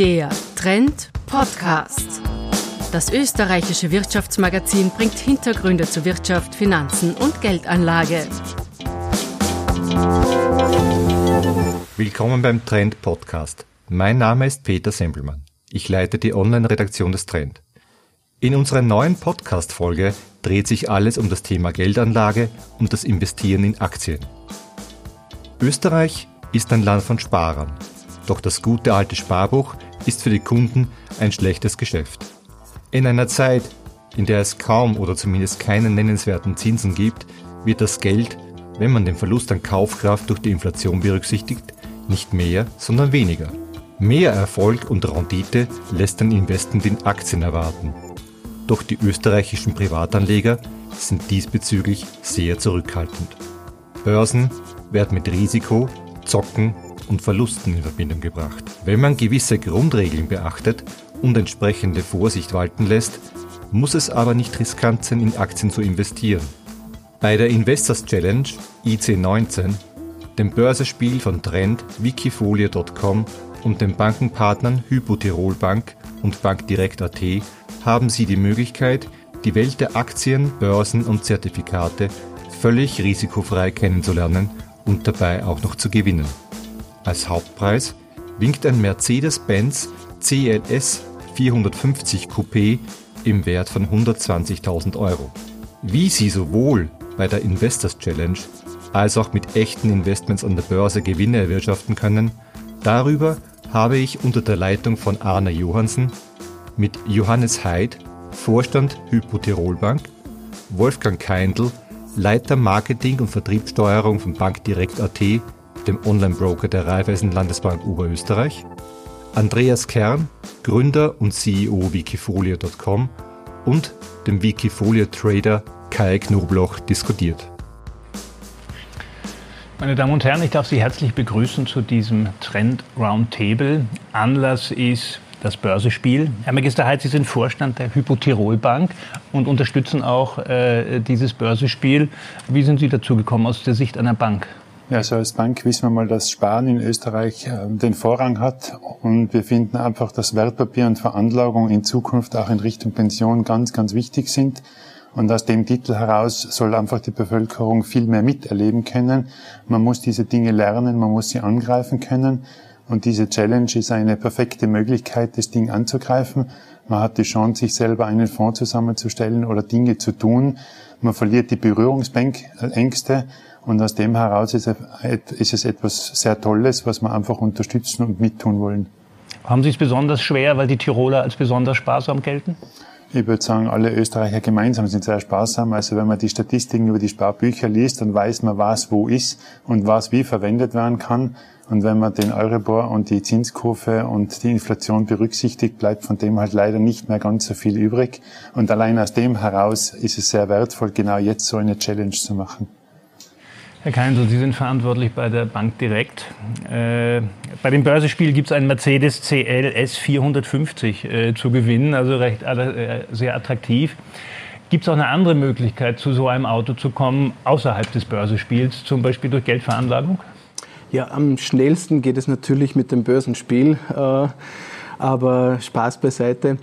Der Trend Podcast. Das österreichische Wirtschaftsmagazin bringt Hintergründe zu Wirtschaft, Finanzen und Geldanlage. Willkommen beim Trend Podcast. Mein Name ist Peter Sempelmann. Ich leite die Online-Redaktion des Trend. In unserer neuen Podcast-Folge dreht sich alles um das Thema Geldanlage und das Investieren in Aktien. Österreich ist ein Land von Sparern. Doch das gute alte Sparbuch ist für die Kunden ein schlechtes Geschäft. In einer Zeit, in der es kaum oder zumindest keine nennenswerten Zinsen gibt, wird das Geld, wenn man den Verlust an Kaufkraft durch die Inflation berücksichtigt, nicht mehr, sondern weniger. Mehr Erfolg und Rendite lässt ein Investment in Aktien erwarten. Doch die österreichischen Privatanleger sind diesbezüglich sehr zurückhaltend. Börsen werden mit Risiko, Zocken und Verlusten in Verbindung gebracht. Wenn man gewisse Grundregeln beachtet und entsprechende Vorsicht walten lässt, muss es aber nicht riskant sein, in Aktien zu investieren. Bei der Investors Challenge IC19, dem Börsespiel von Trend, Wikifolie.com und den Bankenpartnern Hypo Tirol Bank und Bankdirekt.at haben Sie die Möglichkeit, die Welt der Aktien, Börsen und Zertifikate völlig risikofrei kennenzulernen und dabei auch noch zu gewinnen. Als Hauptpreis winkt ein Mercedes-Benz CLS 450 Coupé im Wert von 120.000 Euro. Wie Sie sowohl bei der Investors Challenge als auch mit echten Investments an der Börse Gewinne erwirtschaften können, darüber habe ich unter der Leitung von Arne Johansen mit Johannes Heid, Vorstand Hypo Tirol Bank, Wolfgang Keindl, Leiter Marketing und Vertriebssteuerung von Bankdirekt.at, dem Online-Broker der Raiffeisen Landesbank Oberösterreich, Andreas Kern, Gründer und CEO Wikifolia.com und dem Wikifolia-Trader Kai Knobloch diskutiert. Meine Damen und Herren, ich darf Sie herzlich begrüßen zu diesem Trend Roundtable. Anlass ist das Börsespiel. Herr Magister Heid, Sie sind Vorstand der Hypo Tirol Bank und unterstützen auch äh, dieses Börsespiel. Wie sind Sie dazu gekommen aus der Sicht einer Bank? Ja, also als Bank wissen wir mal, dass Sparen in Österreich äh, den Vorrang hat und wir finden einfach, dass Wertpapier und Veranlagung in Zukunft auch in Richtung Pension ganz, ganz wichtig sind. Und aus dem Titel heraus soll einfach die Bevölkerung viel mehr miterleben können. Man muss diese Dinge lernen, man muss sie angreifen können. Und diese Challenge ist eine perfekte Möglichkeit, das Ding anzugreifen. Man hat die Chance, sich selber einen Fonds zusammenzustellen oder Dinge zu tun. Man verliert die Berührungsängste. Und aus dem heraus ist es etwas sehr Tolles, was wir einfach unterstützen und mittun wollen. Haben Sie es besonders schwer, weil die Tiroler als besonders sparsam gelten? Ich würde sagen, alle Österreicher gemeinsam sind sehr sparsam. Also wenn man die Statistiken über die Sparbücher liest, dann weiß man, was wo ist und was wie verwendet werden kann. Und wenn man den Euribor und die Zinskurve und die Inflation berücksichtigt, bleibt von dem halt leider nicht mehr ganz so viel übrig. Und allein aus dem heraus ist es sehr wertvoll, genau jetzt so eine Challenge zu machen. Herr Keindl, Sie sind verantwortlich bei der Bank Direkt. Äh, bei dem Börsespiel gibt es einen Mercedes CL S450 äh, zu gewinnen, also recht äh, sehr attraktiv. Gibt es auch eine andere Möglichkeit, zu so einem Auto zu kommen, außerhalb des Börsespiels, zum Beispiel durch Geldveranlagung? Ja, am schnellsten geht es natürlich mit dem Börsenspiel, äh, aber Spaß beiseite.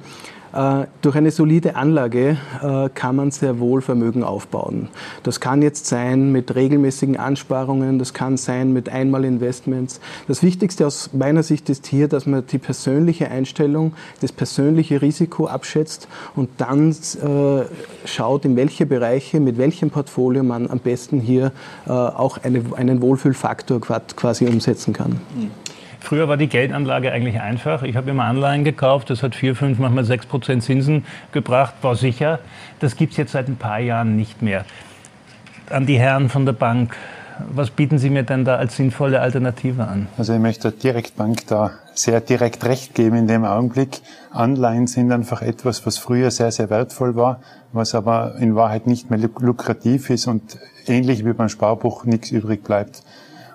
Äh, durch eine solide Anlage äh, kann man sehr wohl Vermögen aufbauen. Das kann jetzt sein mit regelmäßigen Ansparungen, das kann sein mit Einmalinvestments. Das Wichtigste aus meiner Sicht ist hier, dass man die persönliche Einstellung, das persönliche Risiko abschätzt und dann äh, schaut, in welche Bereiche, mit welchem Portfolio man am besten hier auch eine, einen Wohlfühlfaktor quasi umsetzen kann. Mhm. Früher war die Geldanlage eigentlich einfach. Ich habe immer Anleihen gekauft, das hat 4, 5, manchmal 6 Prozent Zinsen gebracht, war sicher. Das gibt es jetzt seit ein paar Jahren nicht mehr. An die Herren von der Bank, was bieten Sie mir denn da als sinnvolle Alternative an? Also ich möchte der Direktbank da sehr direkt recht geben in dem Augenblick. Anleihen sind einfach etwas, was früher sehr, sehr wertvoll war, was aber in Wahrheit nicht mehr lukrativ ist und ähnlich wie beim Sparbuch nichts übrig bleibt.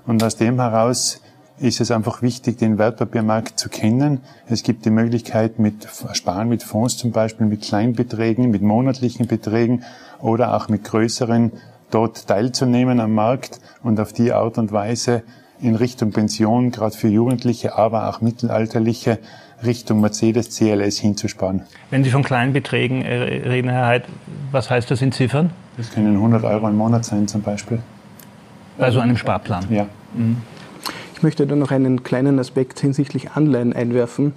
Und aus dem heraus ist es einfach wichtig, den Wertpapiermarkt zu kennen. Es gibt die Möglichkeit mit Sparen mit Fonds zum Beispiel, mit Kleinbeträgen, mit monatlichen Beträgen oder auch mit größeren dort teilzunehmen am Markt und auf die Art und Weise in Richtung Pension, gerade für Jugendliche, aber auch Mittelalterliche, Richtung Mercedes CLS hinzusparen. Wenn Sie von kleinen Beträgen äh, reden, Herr Heid, was heißt das in Ziffern? Das können 100 Euro im Monat sein zum Beispiel. Bei so einem Sparplan? Ja. Mhm. Ich möchte da noch einen kleinen Aspekt hinsichtlich Anleihen einwerfen.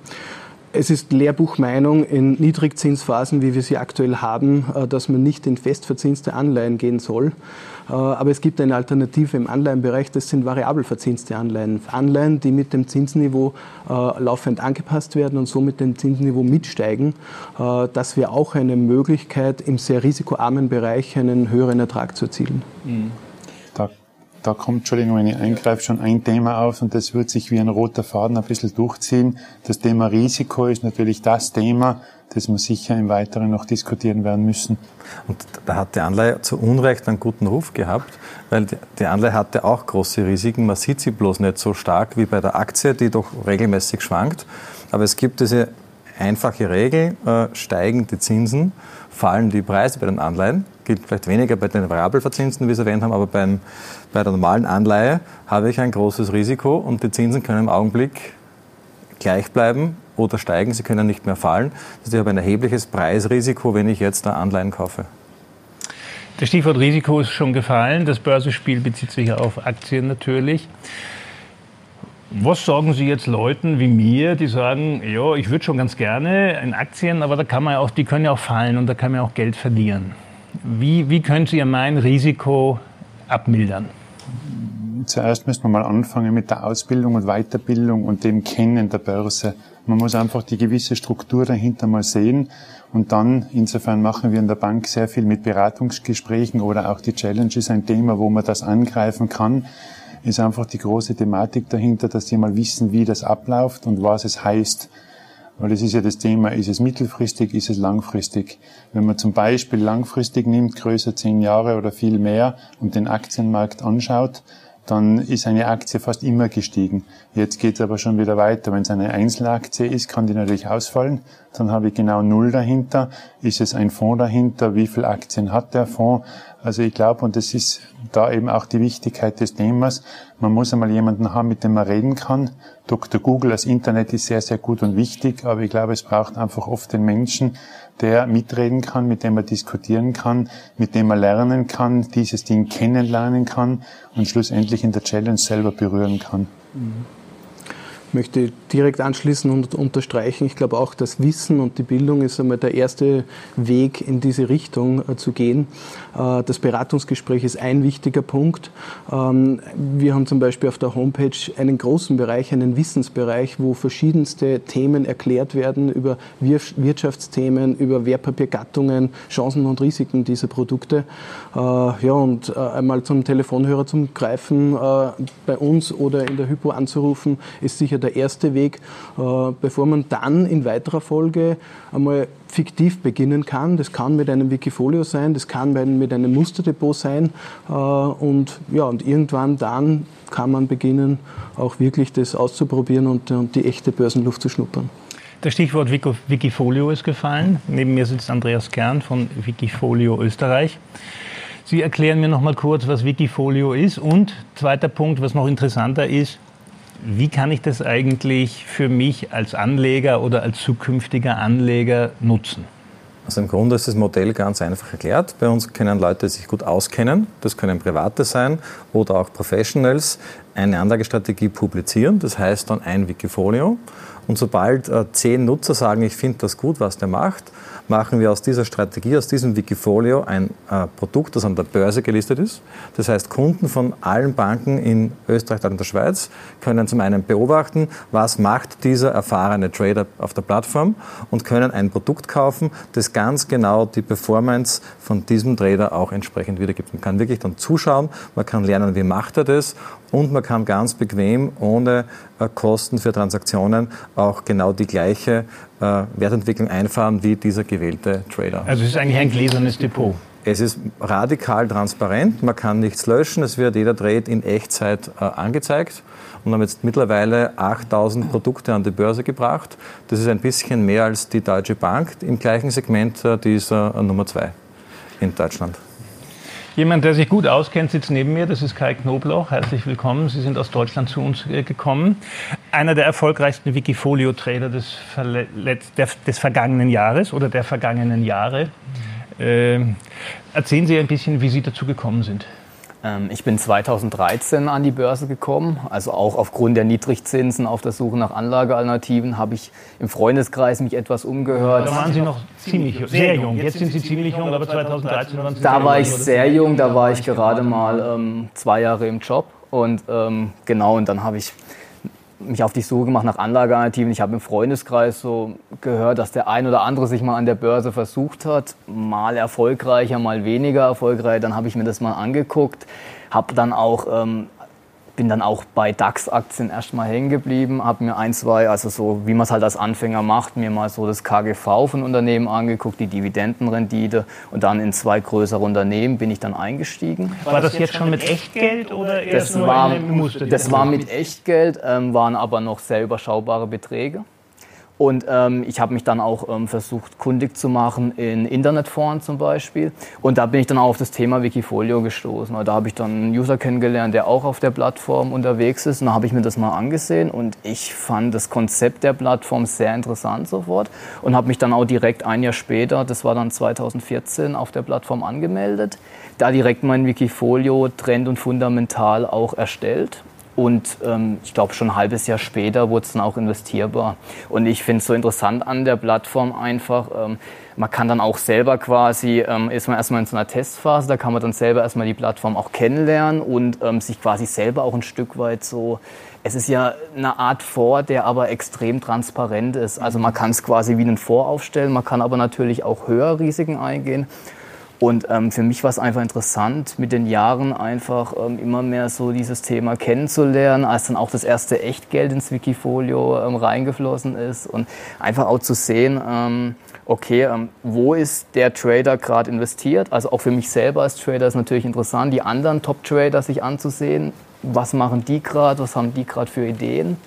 Es ist Lehrbuchmeinung in Niedrigzinsphasen, wie wir sie aktuell haben, äh, dass man nicht in festverzinste Anleihen gehen soll. Äh, aber es gibt eine Alternative im Anleihenbereich, das sind variabel verzinste Anleihen. Anleihen, die mit dem Zinsniveau äh, laufend angepasst werden und so mit dem Zinsniveau mitsteigen. Das wäre auch eine Möglichkeit, im sehr risikoarmen Bereich einen höheren Ertrag zu erzielen. Mhm da kommt, Entschuldigung, wenn ich eingreife, schon ein Thema auf und das wird sich wie ein roter Faden ein bisschen durchziehen. Das Thema Risiko ist natürlich das Thema, das wir sicher im Weiteren noch diskutieren werden müssen. Und da hat die Anleihe zu Unrecht einen guten Ruf gehabt, weil die Anleihe hatte auch große Risiken. Man sieht sie bloß nicht so stark wie bei der Aktie, die doch regelmäßig schwankt. Aber es gibt diese einfache Regel, äh, steigen die Zinsen, fallen die Preise bei den Anleihen. Gilt vielleicht weniger bei den Variabelverzinsen, wie Sie erwähnt haben, aber beim, bei der normalen Anleihe habe ich ein großes Risiko und die Zinsen können im Augenblick gleich bleiben oder steigen, sie können nicht mehr fallen. Das heißt, ich habe ein erhebliches Preisrisiko, wenn ich jetzt Anleihen kaufe. Das Stichwort Risiko ist schon gefallen. Das Börsenspiel bezieht sich auf Aktien natürlich. Was sagen Sie jetzt Leuten wie mir, die sagen, ja, ich würde schon ganz gerne in Aktien, aber da kann man auch, die können ja auch fallen und da kann man auch Geld verlieren. Wie, wie können Sie mein Risiko abmildern? Zuerst müssen wir mal anfangen mit der Ausbildung und Weiterbildung und dem Kennen der Börse. Man muss einfach die gewisse Struktur dahinter mal sehen und dann, insofern machen wir in der Bank sehr viel mit Beratungsgesprächen oder auch die Challenge ist ein Thema, wo man das angreifen kann ist einfach die große Thematik dahinter, dass die mal wissen, wie das abläuft und was es heißt. Weil das ist ja das Thema, ist es mittelfristig, ist es langfristig. Wenn man zum Beispiel langfristig nimmt, größer zehn Jahre oder viel mehr und den Aktienmarkt anschaut, dann ist eine Aktie fast immer gestiegen. Jetzt geht es aber schon wieder weiter. Wenn es eine Einzelaktie ist, kann die natürlich ausfallen. Dann habe ich genau Null dahinter. Ist es ein Fonds dahinter? Wie viele Aktien hat der Fonds? Also ich glaube, und das ist da eben auch die Wichtigkeit des Themas, man muss einmal jemanden haben, mit dem man reden kann. Dr. Google, das Internet ist sehr, sehr gut und wichtig, aber ich glaube, es braucht einfach oft den Menschen, der mitreden kann, mit dem man diskutieren kann, mit dem man lernen kann, dieses Ding kennenlernen kann und schlussendlich in der Challenge selber berühren kann. Mhm möchte direkt anschließen und unterstreichen. Ich glaube auch, das Wissen und die Bildung ist einmal der erste Weg in diese Richtung äh, zu gehen. Äh, das Beratungsgespräch ist ein wichtiger Punkt. Ähm, wir haben zum Beispiel auf der Homepage einen großen Bereich, einen Wissensbereich, wo verschiedenste Themen erklärt werden über Wirtschaftsthemen, über Wertpapiergattungen, Chancen und Risiken dieser Produkte. Äh, ja, und einmal zum Telefonhörer zum Greifen bei uns oder in der Hypo anzurufen, ist sicher der erste Weg, äh, bevor man dann in weiterer Folge einmal fiktiv beginnen kann. Das kann mit einem Wikifolio sein, das kann mit einem Musterdepot sein äh, und, ja, und irgendwann dann kann man beginnen, auch wirklich das auszuprobieren und, und die echte Börsenluft zu schnuppern. Das Stichwort Wikifolio ist gefallen. Neben mir sitzt Andreas Kern von Wikifolio Österreich. Sie erklären mir noch mal kurz, was Wikifolio ist. Und zweiter Punkt, was noch interessanter ist, wie kann ich das eigentlich für mich als Anleger oder als zukünftiger Anleger nutzen? Also im Grunde ist das Modell ganz einfach erklärt. Bei uns können Leute, sich gut auskennen, das können Private sein oder auch Professionals, eine Anlagestrategie publizieren. Das heißt dann ein Wikifolio. Und sobald äh, zehn Nutzer sagen, ich finde das gut, was der macht, machen wir aus dieser Strategie, aus diesem Wikifolio ein äh, Produkt, das an der Börse gelistet ist. Das heißt, Kunden von allen Banken in Österreich und der Schweiz können zum einen beobachten, was macht dieser erfahrene Trader auf der Plattform und können ein Produkt kaufen, das ganz genau die Performance von diesem Trader auch entsprechend wiedergibt. Man kann wirklich dann zuschauen, man kann lernen, wie macht er das und man kann ganz bequem ohne äh, Kosten für Transaktionen auch genau die gleiche äh, Wertentwicklung einfahren wie dieser gewählte Trader. Also es ist eigentlich ein gläsernes Depot. Es ist radikal transparent, man kann nichts löschen, es wird jeder Trade in Echtzeit äh, angezeigt und haben jetzt mittlerweile 8000 Produkte an die Börse gebracht. Das ist ein bisschen mehr als die Deutsche Bank im gleichen Segment, die ist Nummer zwei in Deutschland. Jemand, der sich gut auskennt, sitzt neben mir. Das ist Kai Knobloch. Herzlich willkommen. Sie sind aus Deutschland zu uns äh, gekommen. Einer der erfolgreichsten Wikifolio-Trader des, des, vergangenen Jahres oder der vergangenen Jahre. Äh, erzählen Sie ein bisschen, wie Sie dazu gekommen sind. Ähm, ich bin 2013 an die Börse gekommen, also auch aufgrund der Niedrigzinsen auf der Suche nach Anlagealternativen habe ich im Freundeskreis mich etwas umgehört. Da waren Sie noch ziemlich sehr jung. Jetzt sind Sie ziemlich jung, aber 2013 waren Sie Da war ich sehr jung, da war ich gerade mal ähm, zwei Jahre im Job und ähm, genau und dann habe ich mich auf die Suche gemacht nach Anlagealternativen. Ich habe im Freundeskreis so gehört, dass der ein oder andere sich mal an der Börse versucht hat, mal erfolgreicher, mal weniger erfolgreich. Dann habe ich mir das mal angeguckt, habe dann auch ähm, bin dann auch bei DAX-Aktien erstmal hängen geblieben, habe mir ein, zwei, also so wie man es halt als Anfänger macht, mir mal so das KGV von Unternehmen angeguckt, die Dividendenrendite und dann in zwei größere Unternehmen bin ich dann eingestiegen. War das jetzt schon mit Echtgeld oder erst das nur war, Muster? Das war mit Echtgeld, ähm, waren aber noch sehr überschaubare Beträge. Und ähm, ich habe mich dann auch ähm, versucht, kundig zu machen in Internetforen zum Beispiel. Und da bin ich dann auch auf das Thema Wikifolio gestoßen. Da habe ich dann einen User kennengelernt, der auch auf der Plattform unterwegs ist. Und da habe ich mir das mal angesehen und ich fand das Konzept der Plattform sehr interessant sofort und habe mich dann auch direkt ein Jahr später, das war dann 2014, auf der Plattform angemeldet. Da direkt mein Wikifolio Trend und Fundamental auch erstellt und ähm, ich glaube, schon ein halbes Jahr später wurde es dann auch investierbar. Und ich finde es so interessant an der Plattform einfach, ähm, man kann dann auch selber quasi, ähm, ist man erstmal in so einer Testphase, da kann man dann selber erstmal die Plattform auch kennenlernen und ähm, sich quasi selber auch ein Stück weit so, es ist ja eine Art Vor, der aber extrem transparent ist. Also man kann es quasi wie einen Vor aufstellen, man kann aber natürlich auch höher Risiken eingehen. Und ähm, für mich war es einfach interessant, mit den Jahren einfach ähm, immer mehr so dieses Thema kennenzulernen, als dann auch das erste Echtgeld ins Wikifolio ähm, reingeflossen ist und einfach auch zu sehen, ähm, okay, ähm, wo ist der Trader gerade investiert? Also auch für mich selber als Trader ist natürlich interessant, die anderen Top-Trader sich anzusehen. Was machen die gerade? Was haben die gerade für Ideen?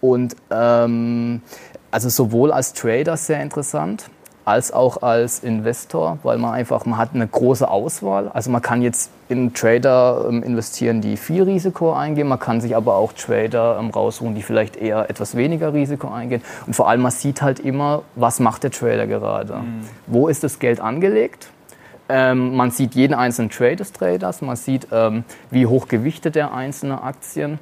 Und ähm, also sowohl als Trader sehr interessant als auch als Investor, weil man einfach, man hat eine große Auswahl. Also man kann jetzt in Trader ähm, investieren, die viel Risiko eingehen. Man kann sich aber auch Trader ähm, raussuchen, die vielleicht eher etwas weniger Risiko eingehen. Und vor allem, man sieht halt immer, was macht der Trader gerade? Mhm. Wo ist das Geld angelegt? Ähm, man sieht jeden einzelnen Trade des Traders. Man sieht, ähm, wie hoch gewichtet der einzelne Aktien.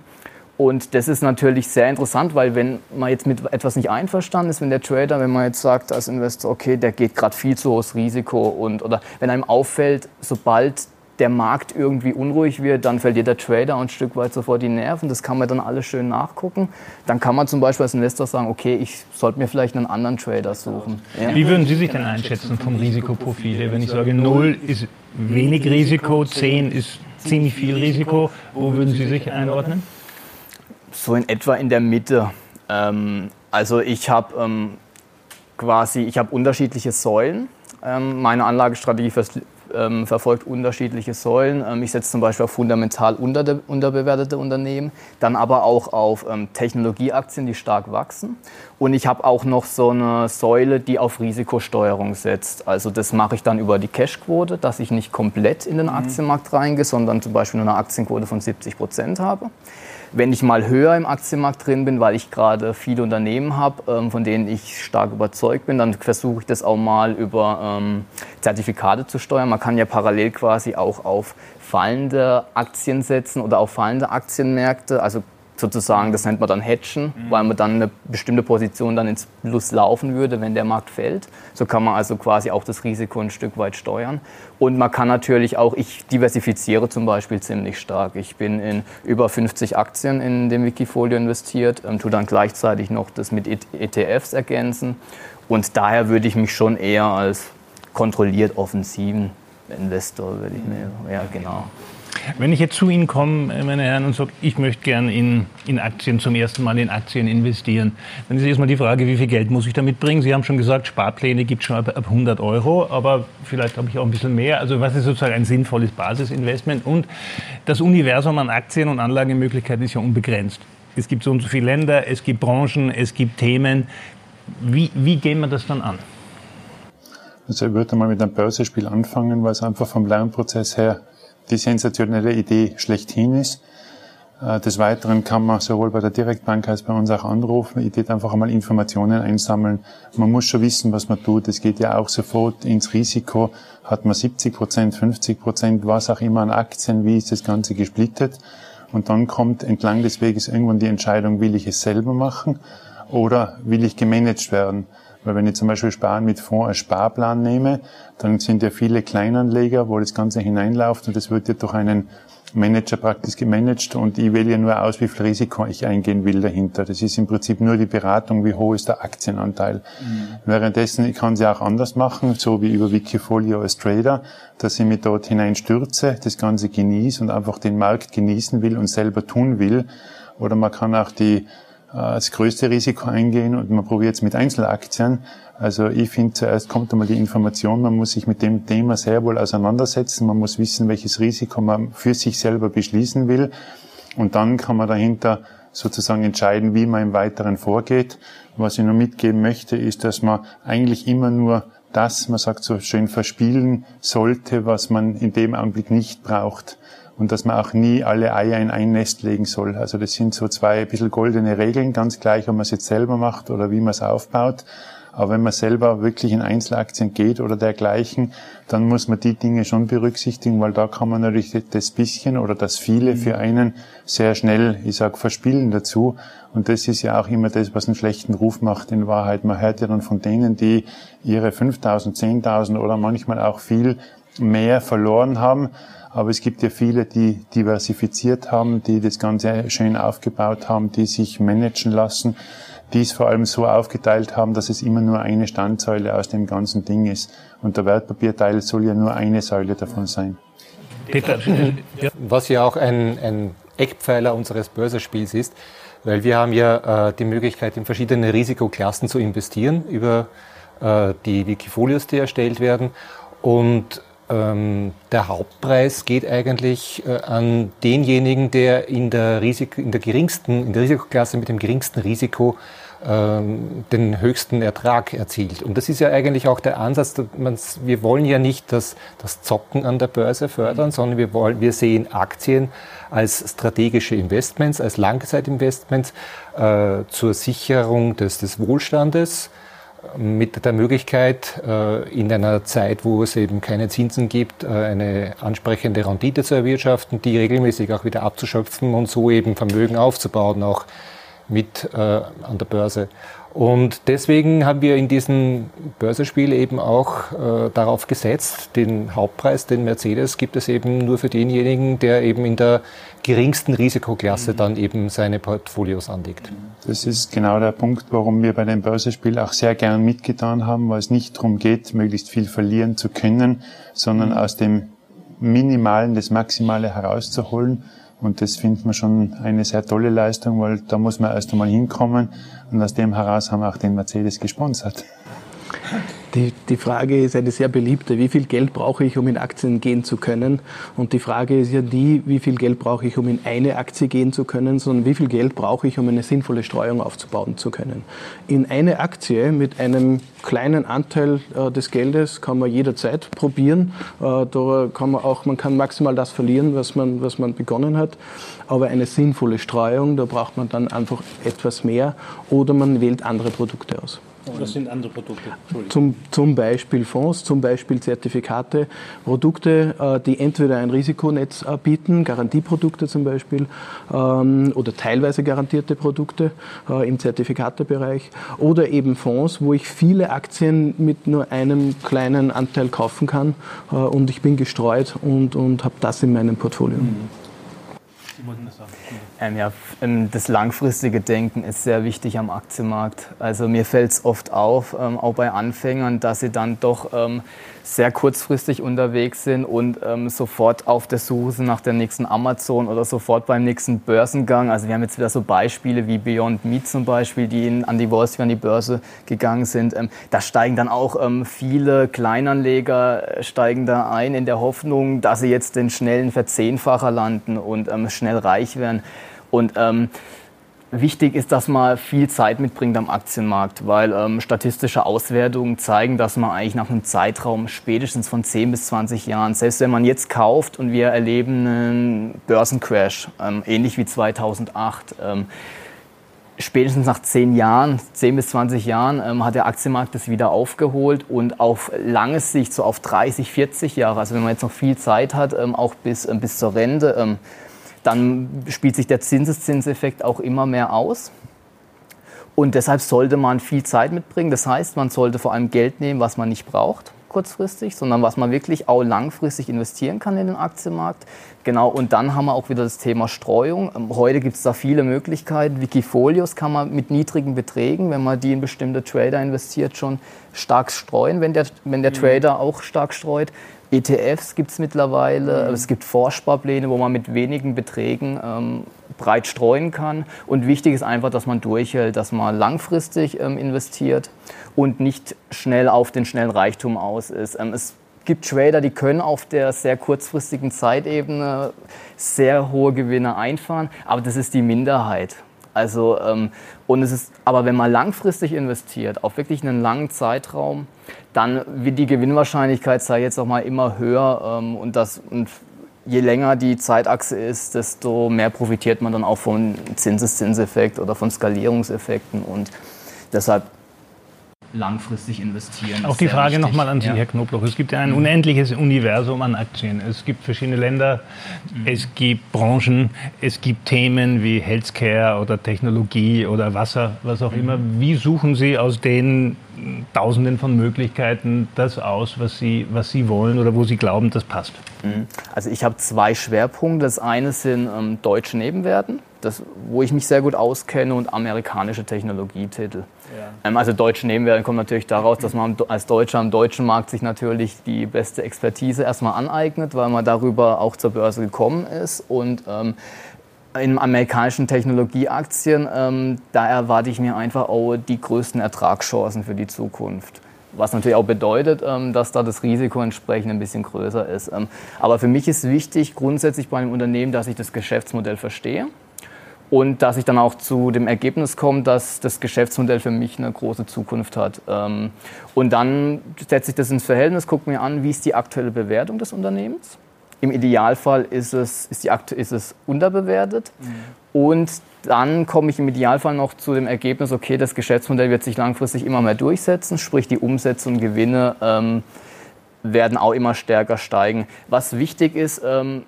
Und das ist natürlich sehr interessant, weil wenn man jetzt mit etwas nicht einverstanden ist, wenn der Trader, wenn man jetzt sagt als Investor, okay, der geht gerade viel zu hohes Risiko und oder wenn einem auffällt, sobald der Markt irgendwie unruhig wird, dann verliert der Trader ein Stück weit sofort die Nerven. Das kann man dann alles schön nachgucken. Dann kann man zum Beispiel als Investor sagen, okay, ich sollte mir vielleicht einen anderen Trader suchen. Ja. Wie würden Sie sich denn einschätzen vom Risikoprofil? Wenn ich sage, 0 ist wenig Risiko, 10 ist ziemlich viel Risiko, wo würden Sie sich einordnen? So in etwa in der Mitte. Ähm, also ich habe ähm, quasi, ich habe unterschiedliche Säulen. Ähm, meine Anlagestrategie ähm, verfolgt unterschiedliche Säulen. Ähm, ich setze zum Beispiel auf fundamental unter, unterbewertete Unternehmen, dann aber auch auf ähm, Technologieaktien, die stark wachsen. Und ich habe auch noch so eine Säule, die auf Risikosteuerung setzt. Also das mache ich dann über die Cashquote, dass ich nicht komplett in den mhm. Aktienmarkt reingehe, sondern zum Beispiel nur eine Aktienquote von 70 Prozent habe. Wenn ich mal höher im Aktienmarkt drin bin, weil ich gerade viele Unternehmen habe, ähm, von denen ich stark überzeugt bin, dann versuche ich das auch mal über ähm, Zertifikate zu steuern. Man kann ja parallel quasi auch auf fallende Aktien setzen oder auf fallende Aktienmärkte. Also sozusagen, das nennt man dann Hedgen, mhm. weil man dann eine bestimmte Position dann ins Plus laufen würde, wenn der Markt fällt. So kann man also quasi auch das Risiko ein Stück weit steuern. Und man kann natürlich auch, ich diversifiziere zum Beispiel ziemlich stark. Ich bin in über 50 Aktien in dem Wikifolio investiert, ähm, tue dann gleichzeitig noch das mit ETFs ergänzen. Und daher würde ich mich schon eher als kontrolliert offensiven Investor, würde ich mir, ja genau. Wenn ich jetzt zu Ihnen komme, meine Herren, und sage, ich möchte gern in, in Aktien zum ersten Mal in Aktien investieren, dann ist erstmal die Frage, wie viel Geld muss ich da mitbringen? Sie haben schon gesagt, Sparpläne gibt es schon ab, ab 100 Euro, aber vielleicht habe ich auch ein bisschen mehr. Also was ist sozusagen ein sinnvolles Basisinvestment? Und das Universum an Aktien und Anlagemöglichkeiten ist ja unbegrenzt. Es gibt so und so viele Länder, es gibt Branchen, es gibt Themen. Wie, wie gehen wir das dann an? Also ich würde mal mit einem Börsespiel anfangen, weil es einfach vom Lernprozess her die sensationelle Idee schlechthin ist. Äh, des Weiteren kann man sowohl bei der Direktbank als bei uns auch anrufen. Ich würde einfach einmal Informationen einsammeln. Man muss schon wissen, was man tut. Es geht ja auch sofort ins Risiko. Hat man 70 Prozent, 50 Prozent, was auch immer an Aktien, wie ist das Ganze gesplittet? Und dann kommt entlang des Weges irgendwann die Entscheidung, will ich es selber machen oder will ich gemanagt werden? Weil wenn ich zum Beispiel Sparen mit Fonds als Sparplan nehme, dann sind ja viele Kleinanleger, wo das Ganze hineinläuft und das wird ja durch einen Manager praktisch gemanagt und ich wähle ja nur aus, wie viel Risiko ich eingehen will dahinter. Das ist im Prinzip nur die Beratung, wie hoch ist der Aktienanteil. Mhm. Währenddessen, ich kann sie auch anders machen, so wie über Wikifolio als Trader, dass ich mich dort hineinstürze, das Ganze genieße und einfach den Markt genießen will und selber tun will. Oder man kann auch die das größte Risiko eingehen und man probiert es mit Einzelaktien. Also ich finde, zuerst kommt einmal die Information, man muss sich mit dem Thema sehr wohl auseinandersetzen, man muss wissen, welches Risiko man für sich selber beschließen will und dann kann man dahinter sozusagen entscheiden, wie man im Weiteren vorgeht. Was ich nur mitgeben möchte, ist, dass man eigentlich immer nur das, man sagt so schön, verspielen sollte, was man in dem Augenblick nicht braucht und dass man auch nie alle Eier in ein Nest legen soll. Also das sind so zwei bisschen goldene Regeln, ganz gleich, ob man es jetzt selber macht oder wie man es aufbaut. Aber wenn man selber wirklich in Einzelaktien geht oder dergleichen, dann muss man die Dinge schon berücksichtigen, weil da kann man natürlich das bisschen oder das viele für einen sehr schnell, ich sag, verspielen dazu. Und das ist ja auch immer das, was einen schlechten Ruf macht in Wahrheit. Man hört ja dann von denen, die ihre 5000, 10.000 oder manchmal auch viel mehr verloren haben aber es gibt ja viele, die diversifiziert haben, die das Ganze schön aufgebaut haben, die sich managen lassen, die es vor allem so aufgeteilt haben, dass es immer nur eine Standsäule aus dem ganzen Ding ist. Und der Wertpapierteil soll ja nur eine Säule davon sein. Peter, was ja auch ein, ein Eckpfeiler unseres Börsenspiels ist, weil wir haben ja äh, die Möglichkeit, in verschiedene Risikoklassen zu investieren über äh, die Wikifolios, die erstellt werden. Und ähm, der Hauptpreis geht eigentlich äh, an denjenigen, der in der, Risik in der geringsten, in der Risikoklasse mit dem geringsten Risiko ähm, den höchsten Ertrag erzielt. Und das ist ja eigentlich auch der Ansatz, wir wollen ja nicht das, das Zocken an der Börse fördern, sondern wir, wollen, wir sehen Aktien als strategische Investments, als Langzeitinvestments äh, zur Sicherung des, des Wohlstandes mit der Möglichkeit, äh, in einer Zeit, wo es eben keine Zinsen gibt, äh, eine ansprechende Rendite zu erwirtschaften, die regelmäßig auch wieder abzuschöpfen und so eben Vermögen aufzubauen, auch mit äh, an der Börse. Und deswegen haben wir in diesem Börsenspiel eben auch äh, darauf gesetzt, den Hauptpreis, den Mercedes, gibt es eben nur für denjenigen, der eben in der geringsten Risikoklasse dann eben seine Portfolios anlegt. Das ist genau der Punkt, warum wir bei dem Börsenspiel auch sehr gern mitgetan haben, weil es nicht darum geht, möglichst viel verlieren zu können, sondern aus dem Minimalen das Maximale herauszuholen und das finden wir schon eine sehr tolle Leistung, weil da muss man erst einmal hinkommen. Und aus dem heraus haben wir auch den Mercedes gesponsert. Die, die Frage ist eine sehr beliebte. Wie viel Geld brauche ich, um in Aktien gehen zu können? Und die Frage ist ja nie, wie viel Geld brauche ich, um in eine Aktie gehen zu können, sondern wie viel Geld brauche ich, um eine sinnvolle Streuung aufzubauen zu können. In eine Aktie mit einem kleinen Anteil äh, des Geldes kann man jederzeit probieren. Äh, da kann man auch, man kann maximal das verlieren, was man, was man begonnen hat. Aber eine sinnvolle Streuung, da braucht man dann einfach etwas mehr oder man wählt andere Produkte aus. Das sind andere Produkte? Zum, zum Beispiel Fonds, zum Beispiel Zertifikate, Produkte, äh, die entweder ein Risikonetz bieten, Garantieprodukte zum Beispiel, ähm, oder teilweise garantierte Produkte äh, im Zertifikatebereich, oder eben Fonds, wo ich viele Aktien mit nur einem kleinen Anteil kaufen kann äh, und ich bin gestreut und, und habe das in meinem Portfolio. Mhm. Ähm, ja, ähm, das langfristige Denken ist sehr wichtig am Aktienmarkt. Also mir fällt es oft auf, ähm, auch bei Anfängern, dass sie dann doch ähm, sehr kurzfristig unterwegs sind und ähm, sofort auf der Suche sind nach der nächsten Amazon oder sofort beim nächsten Börsengang. Also wir haben jetzt wieder so Beispiele wie Beyond Meat zum Beispiel, die in, an die Wall Street, an die Börse gegangen sind. Ähm, da steigen dann auch viele Kleinanleger äh, steigen da ein in der Hoffnung, dass sie jetzt den schnellen Verzehnfacher landen und schnell reich werden. Und ähm, Wichtig ist, dass man viel Zeit mitbringt am Aktienmarkt, weil ähm, statistische Auswertungen zeigen, dass man eigentlich nach einem Zeitraum spätestens von 10 bis 20 Jahren, selbst wenn man jetzt kauft und wir erleben einen Börsencrash, ähm, ähnlich wie 2008, ähm, spätestens nach 10 Jahren, 10 bis 20 Jahren, ähm, hat der Aktienmarkt das wieder aufgeholt und auf lange Sicht, so auf 30, 40 Jahre, also wenn man jetzt noch viel Zeit hat, ähm, auch bis, ähm, bis zur Rente, dann spielt sich der Zinseszinseffekt auch immer mehr aus. Und deshalb sollte man viel Zeit mitbringen. Das heißt, man sollte vor allem Geld nehmen, was man nicht braucht kurzfristig, sondern was man wirklich auch langfristig investieren kann in den Aktienmarkt. Genau, und dann haben wir auch wieder das Thema Streuung. Ähm, heute gibt es da viele Möglichkeiten. Wikifolios kann man mit niedrigen Beträgen, wenn man die in bestimmte Trader investiert, schon stark streuen, wenn der, wenn der mhm. Trader auch stark streut. ETFs gibt es mittlerweile. Mhm. Es gibt Vorsparpläne, wo man mit wenigen Beträgen ähm, breit streuen kann. Und wichtig ist einfach, dass man durchhält, dass man langfristig ähm, investiert und nicht schnell auf den schnellen Reichtum aus ist. Ähm, es gibt Trader, die können auf der sehr kurzfristigen Zeitebene sehr hohe Gewinne einfahren, aber das ist die Minderheit. Also, ähm, und es ist, aber wenn man langfristig investiert, auf wirklich einen langen Zeitraum, dann wird die Gewinnwahrscheinlichkeit, sei jetzt auch mal, immer höher. Ähm, und, das, und je länger die Zeitachse ist, desto mehr profitiert man dann auch vom Zinseszinseffekt oder von Skalierungseffekten. Und deshalb langfristig investieren. Auch die Frage nochmal an Sie, ja. Herr Knobloch. Es gibt ja ein mhm. unendliches Universum an Aktien. Es gibt verschiedene Länder, mhm. es gibt Branchen, es gibt Themen wie Healthcare oder Technologie oder Wasser, was auch mhm. immer. Wie suchen Sie aus den Tausenden von Möglichkeiten das aus, was Sie, was Sie wollen oder wo Sie glauben, das passt? Mhm. Also ich habe zwei Schwerpunkte. Das eine sind ähm, deutsche Nebenwerten, das, wo ich mich sehr gut auskenne, und amerikanische Technologietitel. Ja. Ähm, also deutsche Nebenwerten kommt natürlich daraus, dass man als Deutscher am deutschen Markt sich natürlich die beste Expertise erstmal aneignet, weil man darüber auch zur Börse gekommen ist und ähm, in amerikanischen Technologieaktien, ähm, da erwarte ich mir einfach auch die größten Ertragschancen für die Zukunft. Was natürlich auch bedeutet, ähm, dass da das Risiko entsprechend ein bisschen größer ist. Ähm, aber für mich ist wichtig grundsätzlich bei einem Unternehmen, dass ich das Geschäftsmodell verstehe und dass ich dann auch zu dem Ergebnis komme, dass das Geschäftsmodell für mich eine große Zukunft hat. Ähm, und dann setze ich das ins Verhältnis, gucke mir an, wie ist die aktuelle Bewertung des Unternehmens im Idealfall ist es, ist die ist es unterbewertet. Mhm. Und dann komme ich im Idealfall noch zu dem Ergebnis, okay, das Geschäftsmodell wird sich langfristig immer mehr durchsetzen, sprich die Umsätze und Gewinne ähm, werden auch immer stärker steigen. Was wichtig ist, ähm,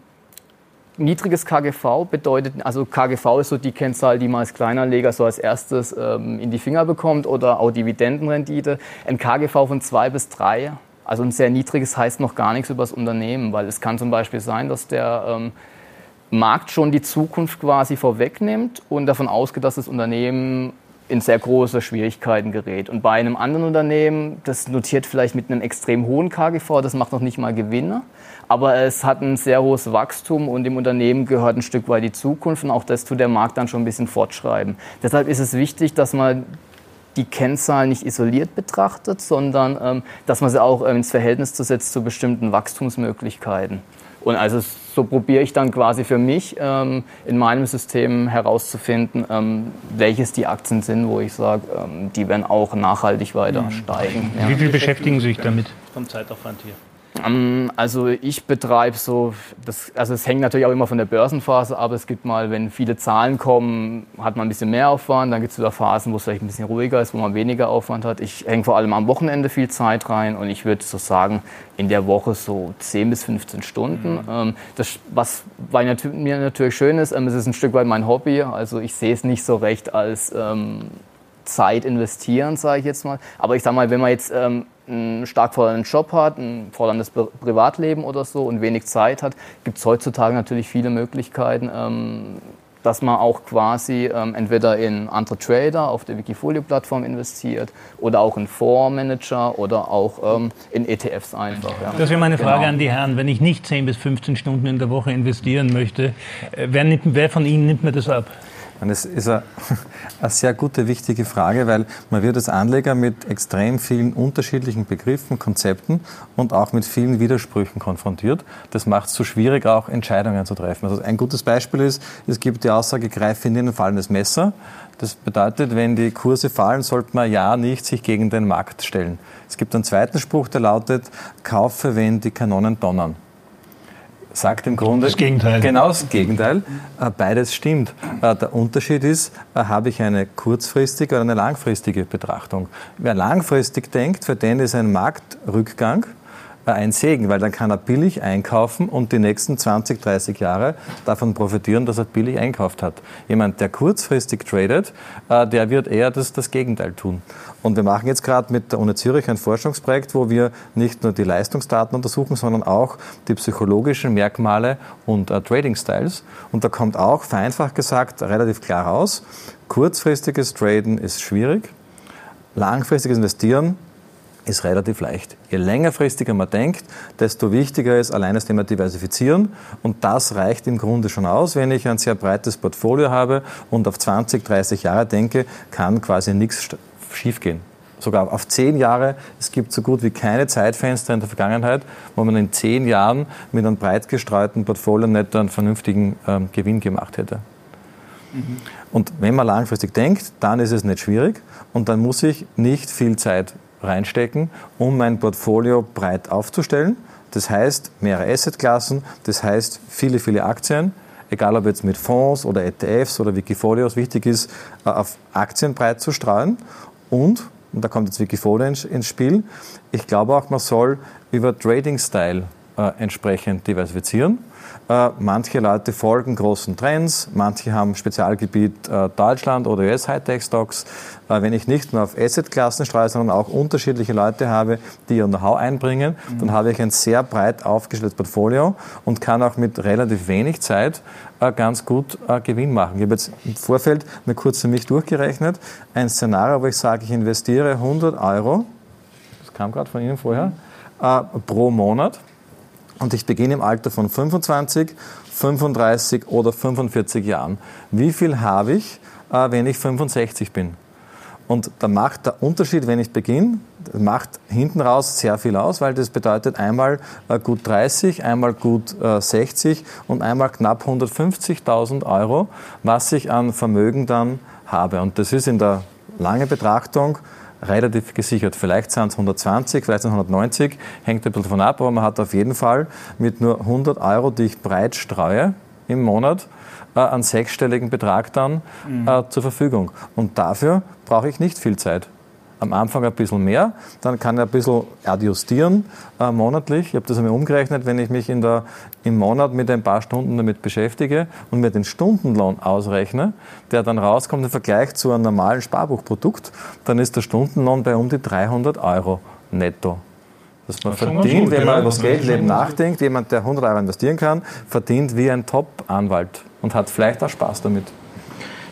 niedriges KGV bedeutet, also KGV ist so die Kennzahl, die man als Kleinanleger so als erstes ähm, in die Finger bekommt oder auch Dividendenrendite. Ein KGV von zwei bis drei also ein sehr niedriges heißt noch gar nichts über das Unternehmen, weil es kann zum Beispiel sein, dass der ähm, Markt schon die Zukunft quasi vorwegnimmt und davon ausgeht, dass das Unternehmen in sehr große Schwierigkeiten gerät. Und bei einem anderen Unternehmen, das notiert vielleicht mit einem extrem hohen KGV, das macht noch nicht mal Gewinne, aber es hat ein sehr hohes Wachstum und dem Unternehmen gehört ein Stück weit die Zukunft und auch das tut der Markt dann schon ein bisschen fortschreiben. Deshalb ist es wichtig, dass man die Kennzahlen nicht isoliert betrachtet, sondern ähm, dass man sie auch ähm, ins Verhältnis zu setzt zu bestimmten Wachstumsmöglichkeiten. Und also so probiere ich dann quasi für mich ähm, in meinem System herauszufinden, ähm, welches die Aktien sind, wo ich sage, ähm, die werden auch nachhaltig weiter mhm. steigen. Ja. Wie viel beschäftigen Sie sich damit vom Zeitaufwand hier? Ähm, also ich betreibe so, das, also es hängt natürlich auch immer von der Börsenphase ab. Es gibt mal, wenn viele Zahlen kommen, hat man ein bisschen mehr Aufwand. Dann gibt es wieder Phasen, wo es vielleicht ein bisschen ruhiger ist, wo man weniger Aufwand hat. Ich hänge vor allem am Wochenende viel Zeit rein und ich würde so sagen, in der Woche so 10 bis 15 Stunden. Mhm. Ähm, das, was bei mir natürlich schön ist, ähm, es ist ein Stück weit mein Hobby. Also ich sehe es nicht so recht als Zeit investieren, sage ich jetzt mal. Aber ich sage mal, wenn man jetzt ähm, einen stark fordernden Job hat, ein forderndes Privatleben oder so und wenig Zeit hat, gibt es heutzutage natürlich viele Möglichkeiten, ähm, dass man auch quasi ähm, entweder in andere Trader auf der Wikifolio-Plattform investiert oder auch in Fondsmanager oder auch ähm, in ETFs einfach. Ja. Das wäre meine Frage genau. an die Herren. Wenn ich nicht 10 bis 15 Stunden in der Woche investieren möchte, äh, wer, nimmt, wer von Ihnen nimmt mir das ab? Das ist eine, eine, sehr gute, wichtige Frage, weil man wird als Anleger mit extrem vielen unterschiedlichen Begriffen, Konzepten und auch mit vielen Widersprüchen konfrontiert. Das macht es so schwierig, auch Entscheidungen zu treffen. Also ein gutes Beispiel ist, es gibt die Aussage, greife in ein fallendes Messer. Das bedeutet, wenn die Kurse fallen, sollte man ja nicht sich gegen den Markt stellen. Es gibt einen zweiten Spruch, der lautet, kaufe, wenn die Kanonen donnern sagt im Grunde das Gegenteil. Genau das Gegenteil. Äh, beides stimmt. Äh, der Unterschied ist, äh, habe ich eine kurzfristige oder eine langfristige Betrachtung. Wer langfristig denkt, für den ist ein Marktrückgang ein Segen, weil dann kann er billig einkaufen und die nächsten 20, 30 Jahre davon profitieren, dass er billig einkauft hat. Jemand, der kurzfristig tradet, äh, der wird eher das, das Gegenteil tun. Und wir machen jetzt gerade mit der Uni Zürich ein Forschungsprojekt, wo wir nicht nur die Leistungsdaten untersuchen, sondern auch die psychologischen Merkmale und uh, Trading Styles. Und da kommt auch, vereinfacht gesagt, relativ klar raus, kurzfristiges Traden ist schwierig, langfristiges Investieren ist relativ leicht. Je längerfristiger man denkt, desto wichtiger ist allein das Thema Diversifizieren. Und das reicht im Grunde schon aus. Wenn ich ein sehr breites Portfolio habe und auf 20, 30 Jahre denke, kann quasi nichts schiefgehen. Sogar auf zehn Jahre. Es gibt so gut wie keine Zeitfenster in der Vergangenheit, wo man in zehn Jahren mit einem breit gestreuten Portfolio nicht einen vernünftigen ähm, Gewinn gemacht hätte. Mhm. Und wenn man langfristig denkt, dann ist es nicht schwierig und dann muss ich nicht viel Zeit reinstecken, um mein Portfolio breit aufzustellen. Das heißt, mehrere Assetklassen, das heißt, viele, viele Aktien, egal ob jetzt mit Fonds oder ETFs oder Wikifolios, wichtig ist, äh, auf Aktien breit zu streuen. Und, und da kommt jetzt Wikifolio ins Spiel, ich glaube auch, man soll über Trading Style äh, entsprechend diversifizieren. Äh, manche Leute folgen großen Trends, manche haben Spezialgebiet äh, Deutschland oder US Hightech-Stocks. Äh, wenn ich nicht nur auf Asset-Klassen streue, sondern auch unterschiedliche Leute habe, die ihr Know-how einbringen, mhm. dann habe ich ein sehr breit aufgestelltes Portfolio und kann auch mit relativ wenig Zeit ganz gut Gewinn machen. Ich habe jetzt im Vorfeld mir kurz für mich durchgerechnet, ein Szenario, wo ich sage, ich investiere 100 Euro, das kam gerade von Ihnen vorher, pro Monat und ich beginne im Alter von 25, 35 oder 45 Jahren. Wie viel habe ich, äh, wenn ich 65 bin? Und da macht der Unterschied, wenn ich beginne, macht hinten raus sehr viel aus, weil das bedeutet einmal äh, gut 30, einmal gut 60 äh, und einmal knapp 150.000 Euro, was ich an Vermögen dann habe. Und das ist in der langen Betrachtung relativ gesichert. Vielleicht sind es 120, vielleicht sind es 190, hängt ein bisschen davon ab, aber man hat auf jeden Fall mit nur 100 Euro, die ich breit streue im Monat, äh, einen sechsstelligen Betrag dann mhm. äh, zur Verfügung. Und dafür brauche ich nicht viel Zeit am Anfang ein bisschen mehr, dann kann ich ein bisschen adjustieren äh, monatlich. Ich habe das einmal umgerechnet, wenn ich mich in der, im Monat mit ein paar Stunden damit beschäftige und mir den Stundenlohn ausrechne, der dann rauskommt im Vergleich zu einem normalen Sparbuchprodukt, dann ist der Stundenlohn bei um die 300 Euro netto. Dass man das verdient, gut, wenn man über das Geldleben nachdenkt, jemand, der 100 Euro investieren kann, verdient wie ein Top-Anwalt und hat vielleicht auch Spaß damit.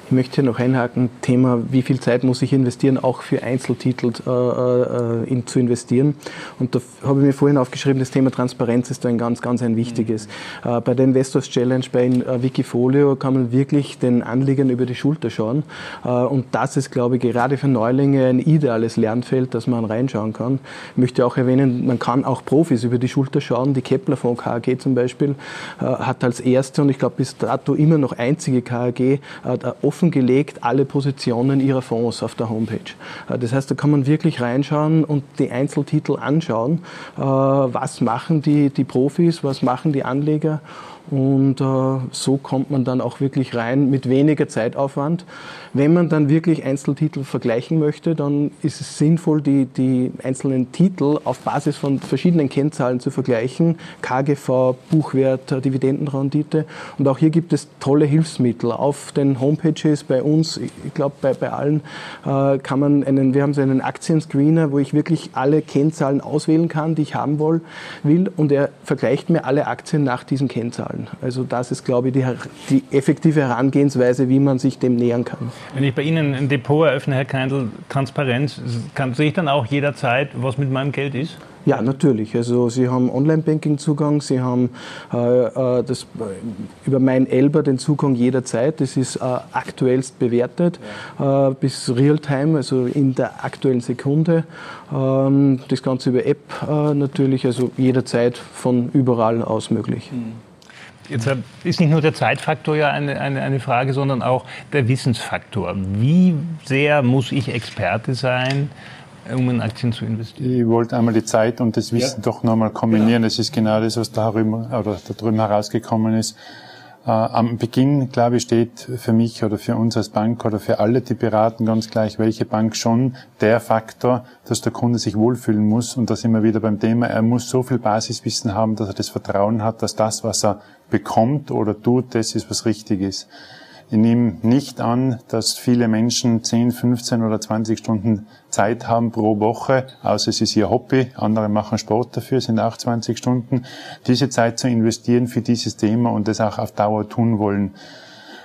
Ich möchte hier noch einhaken, Thema, wie viel Zeit muss ich investieren, auch für Einzeltitel äh, äh, in, zu investieren. Und da habe ich mir vorhin aufgeschrieben, das Thema Transparenz ist ein ganz, ganz ein wichtiges. Mhm. Äh, bei der Investors Challenge bei äh, Wikifolio kann man wirklich den Anlegern über die Schulter schauen. Äh, und das ist, glaube ich, gerade für Neulinge ein ideales Lernfeld, dass man reinschauen kann. Ich möchte auch erwähnen, man kann auch Profis über die Schulter schauen. Die Kepler von KAG zum Beispiel äh, hat als erste und ich glaube bis dato immer noch einzige KAG oft offengelegt alle Positionen ihrer Fonds auf der Homepage. Äh, das heißt, da kann man wirklich reinschauen und die Einzeltitel anschauen. Äh, was machen die, die Profis, was machen die Anleger? Und äh, so kommt man dann auch wirklich rein mit weniger Zeitaufwand. Wenn man dann wirklich Einzeltitel vergleichen möchte, dann ist es sinnvoll, die, die einzelnen Titel auf Basis von verschiedenen Kennzahlen zu vergleichen. KGV, Buchwert, Dividendenrendite. Und auch hier gibt es tolle Hilfsmittel. Auf den Homepages bei uns, ich glaube bei, bei allen, äh, kann man einen, wir haben so einen Aktienscreener, wo ich wirklich alle Kennzahlen auswählen kann, die ich haben will. Und er vergleicht mir alle Aktien nach diesen Kennzahlen. Also das ist, glaube ich, die, die effektive Herangehensweise, wie man sich dem nähern kann. Wenn ich bei Ihnen ein Depot eröffne, Herr Keindl, Transparenz, kann, sehe ich dann auch jederzeit, was mit meinem Geld ist? Ja, natürlich. Also Sie haben Online-Banking-Zugang, Sie haben äh, äh das, über mein Elber den Zugang jederzeit. Das ist äh, aktuellst bewertet ja. äh, bis Realtime, also in der aktuellen Sekunde. Ähm, das Ganze über App äh, natürlich, also jederzeit von überall aus möglich. Mhm. Jetzt ist nicht nur der Zeitfaktor ja eine, eine, eine Frage, sondern auch der Wissensfaktor. Wie sehr muss ich Experte sein? um in Aktien zu investieren? Ich wollte einmal die Zeit und das Wissen ja. doch nochmal kombinieren. Genau. Das ist genau das, was da drüben, oder da drüben herausgekommen ist. Äh, am Beginn, glaube ich, steht für mich oder für uns als Bank oder für alle, die beraten, ganz gleich, welche Bank schon der Faktor, dass der Kunde sich wohlfühlen muss. Und da sind wir wieder beim Thema, er muss so viel Basiswissen haben, dass er das Vertrauen hat, dass das, was er bekommt oder tut, das ist, was richtig ist. Ich nehme nicht an, dass viele Menschen 10, 15 oder 20 Stunden Zeit haben pro Woche, außer es ist ihr Hobby. Andere machen Sport dafür, sind auch 20 Stunden. Diese Zeit zu investieren für dieses Thema und das auch auf Dauer tun wollen.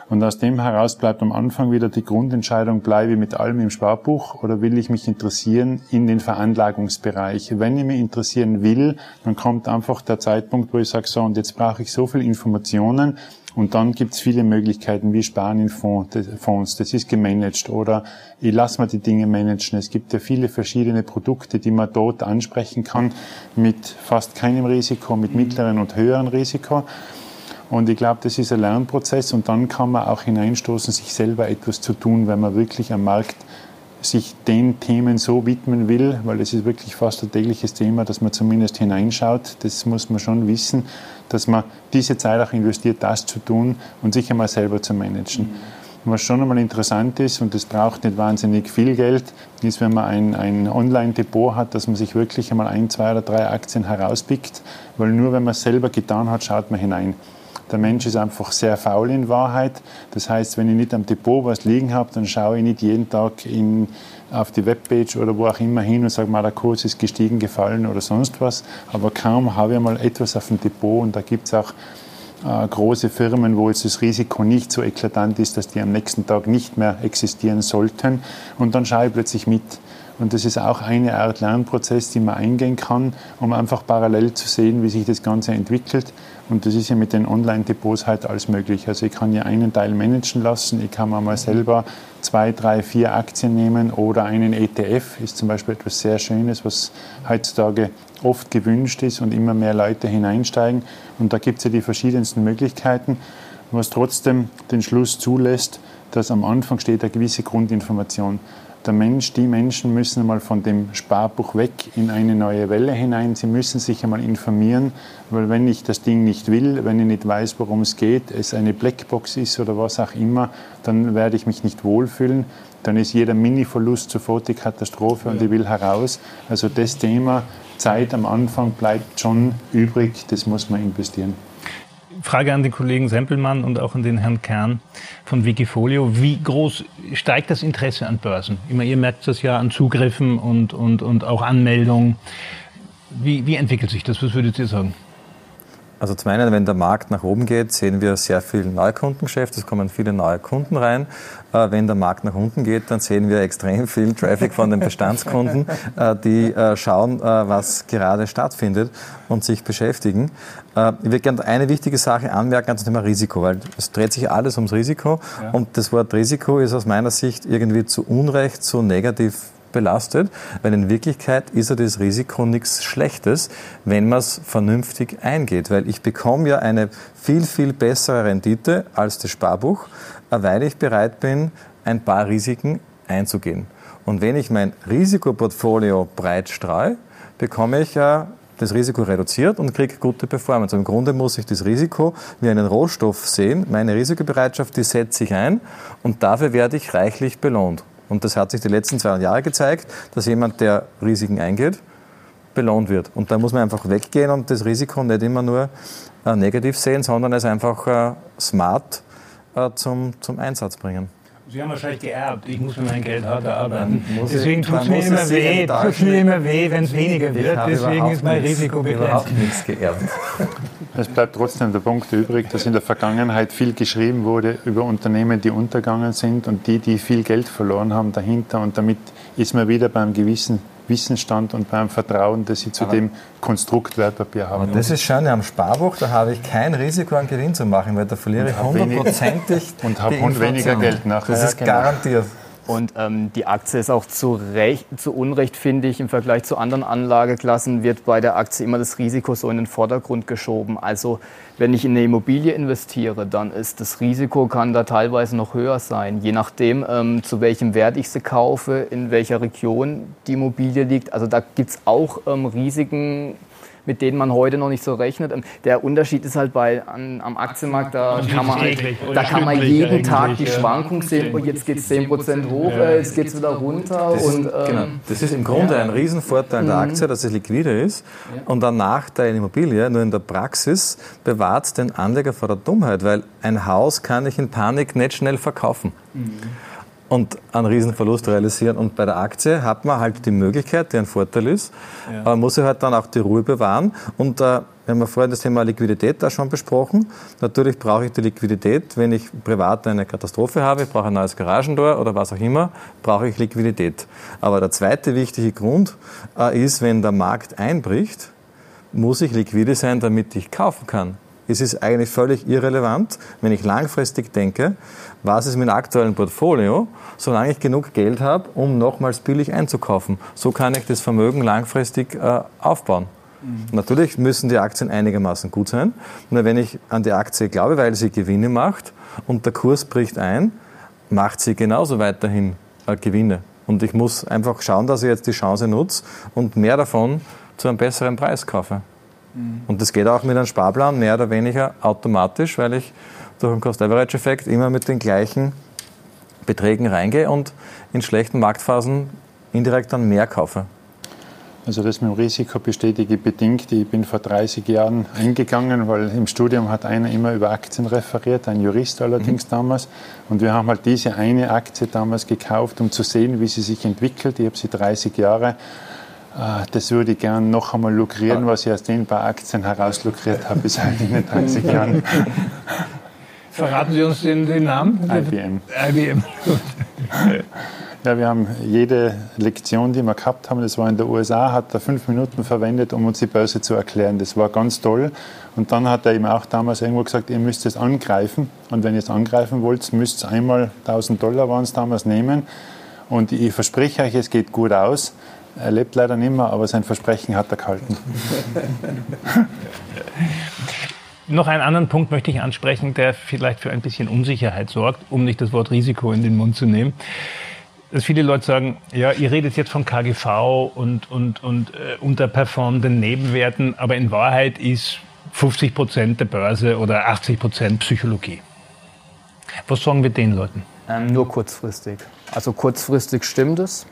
Und aus dem heraus bleibt am Anfang wieder die Grundentscheidung, bleibe ich mit allem im Sparbuch oder will ich mich interessieren in den Veranlagungsbereich. Wenn ich mich interessieren will, dann kommt einfach der Zeitpunkt, wo ich sage, so, und jetzt brauche ich so viel Informationen, und dann gibt's viele Möglichkeiten wie Spanien-Fonds, das ist gemanagt oder ich lasse mal die Dinge managen. Es gibt ja viele verschiedene Produkte, die man dort ansprechen kann mit fast keinem Risiko, mit mittleren und höheren Risiko. Und ich glaube, das ist ein Lernprozess und dann kann man auch hineinstoßen, sich selber etwas zu tun, wenn man wirklich am Markt sich den Themen so widmen will, weil es ist wirklich fast ein tägliches Thema, dass man zumindest hineinschaut. Das muss man schon wissen, dass man diese Zeit auch investiert, das zu tun und sich einmal selber zu managen. Mhm. Was schon einmal interessant ist, und das braucht nicht wahnsinnig viel Geld, ist, wenn man ein, ein Online-Depot hat, dass man sich wirklich einmal ein, zwei oder drei Aktien herauspickt, weil nur wenn man es selber getan hat, schaut man hinein. Der Mensch ist einfach sehr faul in Wahrheit. Das heißt, wenn ich nicht am Depot was liegen habe, dann schaue ich nicht jeden Tag in, auf die Webpage oder wo auch immer hin und sage mal, der Kurs ist gestiegen, gefallen oder sonst was. Aber kaum habe ich mal etwas auf dem Depot und da gibt es auch äh, große Firmen, wo jetzt das Risiko nicht so eklatant ist, dass die am nächsten Tag nicht mehr existieren sollten. Und dann schaue ich plötzlich mit. Und das ist auch eine Art Lernprozess, die man eingehen kann, um einfach parallel zu sehen, wie sich das Ganze entwickelt. Und das ist ja mit den Online-Depots halt alles möglich. Also ich kann ja einen Teil managen lassen, ich kann mal selber zwei, drei, vier Aktien nehmen oder einen ETF, ist zum Beispiel etwas sehr Schönes, was heutzutage oft gewünscht ist und immer mehr Leute hineinsteigen. Und da gibt es ja die verschiedensten Möglichkeiten, was trotzdem den Schluss zulässt, dass am Anfang steht eine gewisse Grundinformation der Mensch, die Menschen müssen einmal von dem Sparbuch weg in eine neue Welle hinein. Sie müssen sich einmal informieren, weil wenn ich das Ding nicht will, wenn ich nicht weiß, worum es geht, es eine Blackbox ist oder was auch immer, dann werde ich mich nicht wohlfühlen. Dann ist jeder Mini-Verlust sofort die Katastrophe und ich will heraus. Also das Thema Zeit am Anfang bleibt schon übrig, das muss man investieren. Frage an den Kollegen Sempelmann und auch an den Herrn Kern von Wikifolio. Wie groß steigt das Interesse an Börsen? Immer, ihr merkt das ja an Zugriffen und, und, und auch Anmeldungen. Wie, wie entwickelt sich das? Was würdet ihr sagen? Also zum einen, wenn der Markt nach oben geht, sehen wir sehr viel Neukundengeschäft, es kommen viele neue Kunden rein. Äh, wenn der Markt nach unten geht, dann sehen wir extrem viel Traffic von den Bestandskunden, äh, die äh, schauen, was gerade stattfindet und sich beschäftigen. Ich würde gerne eine wichtige Sache anmerken zum Thema Risiko, weil es dreht sich alles ums Risiko ja. und das Wort Risiko ist aus meiner Sicht irgendwie zu Unrecht so negativ belastet, weil in Wirklichkeit ist ja das Risiko nichts Schlechtes, wenn man es vernünftig eingeht, weil ich bekomme ja eine viel, viel bessere Rendite als das Sparbuch, weil ich bereit bin, ein paar Risiken einzugehen. Und wenn ich mein Risikoportfolio breit streue, bekomme ich ja das Risiko reduziert und kriege gute Performance. Im Grunde muss ich das Risiko wie einen Rohstoff sehen. Meine Risikobereitschaft, die setze ich ein und dafür werde ich reichlich belohnt. Und das hat sich die letzten zwei Jahre gezeigt, dass jemand, der Risiken eingeht, belohnt wird. Und da muss man einfach weggehen und das Risiko nicht immer nur äh, negativ sehen, sondern es einfach äh, smart äh, zum, zum Einsatz bringen. Sie haben wahrscheinlich geerbt. Ich muss für mein Geld hart arbeiten. Deswegen tut es mir immer weh. Tut mir immer weh, wenn es weniger wird. Deswegen ist mein Risiko begrenzt. überhaupt nichts geerbt. Es bleibt trotzdem der Punkt übrig, dass in der Vergangenheit viel geschrieben wurde über Unternehmen, die untergegangen sind und die, die viel Geld verloren haben dahinter. Und damit ist man wieder beim gewissen Wissensstand und beim Vertrauen, das sie zu aber dem Konstrukt Wertpapier haben. Und das ist schon am Sparbuch, da habe ich kein Risiko an Gewinn zu machen, weil da verliere ich hundertprozentig und habe weniger Geld nachher. Das ist genau. garantiert. Und ähm, die Aktie ist auch zu, Recht, zu Unrecht, finde ich, im Vergleich zu anderen Anlageklassen wird bei der Aktie immer das Risiko so in den Vordergrund geschoben. Also wenn ich in eine Immobilie investiere, dann ist das Risiko kann da teilweise noch höher sein, je nachdem, ähm, zu welchem Wert ich sie kaufe, in welcher Region die Immobilie liegt. Also da gibt es auch ähm, Risiken mit denen man heute noch nicht so rechnet. Ähm, der Unterschied ist halt bei, an, am Aktienmarkt, da kann man, da kann man jeden Tag die Schwankung sehen, und jetzt geht es 10% hoch, ja. Äh, jetzt geht es wieder runter. Das, und, ähm, genau. das ist im Grunde ja. ein Riesenvorteil der mhm. Aktie, dass es liquide ist ja. und ein Nachteil in Immobilie. Nur in der Praxis bewahrt den Anleger vor der Dummheit, weil ein Haus kann ich in Panik nicht schnell verkaufen. Mhm und einen Riesenverlust realisieren. Und bei der Aktie hat man halt die Möglichkeit, die ein Vorteil ist, ja. man muss sich halt dann auch die Ruhe bewahren. Und äh, wir haben ja vorhin das Thema Liquidität da schon besprochen. Natürlich brauche ich die Liquidität, wenn ich privat eine Katastrophe habe, ich brauche ein neues Garagentor oder was auch immer, brauche ich Liquidität. Aber der zweite wichtige Grund äh, ist, wenn der Markt einbricht, muss ich liquide sein, damit ich kaufen kann. Es ist eigentlich völlig irrelevant, wenn ich langfristig denke, was ist mit dem aktuellen Portfolio, solange ich genug Geld habe, um nochmals billig einzukaufen. So kann ich das Vermögen langfristig äh, aufbauen. Mhm. Natürlich müssen die Aktien einigermaßen gut sein. Nur wenn ich an die Aktie glaube, weil sie Gewinne macht und der Kurs bricht ein, macht sie genauso weiterhin äh, Gewinne. Und ich muss einfach schauen, dass ich jetzt die Chance nutze und mehr davon zu einem besseren Preis kaufe. Mhm. Und das geht auch mit einem Sparplan mehr oder weniger automatisch, weil ich durch einen Cost-Average-Effekt immer mit den gleichen Beträgen reingehe und in schlechten Marktphasen indirekt dann mehr kaufe. Also das mit dem Risiko bestätige ich bedingt. Ich bin vor 30 Jahren eingegangen, weil im Studium hat einer immer über Aktien referiert, ein Jurist allerdings mhm. damals. Und wir haben halt diese eine Aktie damals gekauft, um zu sehen, wie sie sich entwickelt. Ich habe sie 30 Jahre Ah, das würde ich gerne noch einmal lukrieren, was ich aus den paar Aktien heraus lukriert habe bis in den 30 Jahren. Verraten Sie uns den, den Namen? IBM. IBM. Ja, wir haben jede Lektion, die wir gehabt haben, das war in den USA, hat er fünf Minuten verwendet, um uns die Börse zu erklären. Das war ganz toll. Und dann hat er eben auch damals irgendwo gesagt, ihr müsst es angreifen. Und wenn ihr es angreifen wollt, müsst ihr einmal 1000 Dollar waren es damals nehmen. Und ich verspreche euch, es geht gut aus. Er lebt leider nicht mehr, aber sein Versprechen hat er gehalten. Noch einen anderen Punkt möchte ich ansprechen, der vielleicht für ein bisschen Unsicherheit sorgt, um nicht das Wort Risiko in den Mund zu nehmen. Dass viele Leute sagen, ja, ihr redet jetzt von KGV und, und, und äh, unterperformenden Nebenwerten, aber in Wahrheit ist 50 Prozent der Börse oder 80 Prozent Psychologie. Was sagen wir den Leuten? Ähm, nur kurzfristig. Also kurzfristig stimmt es.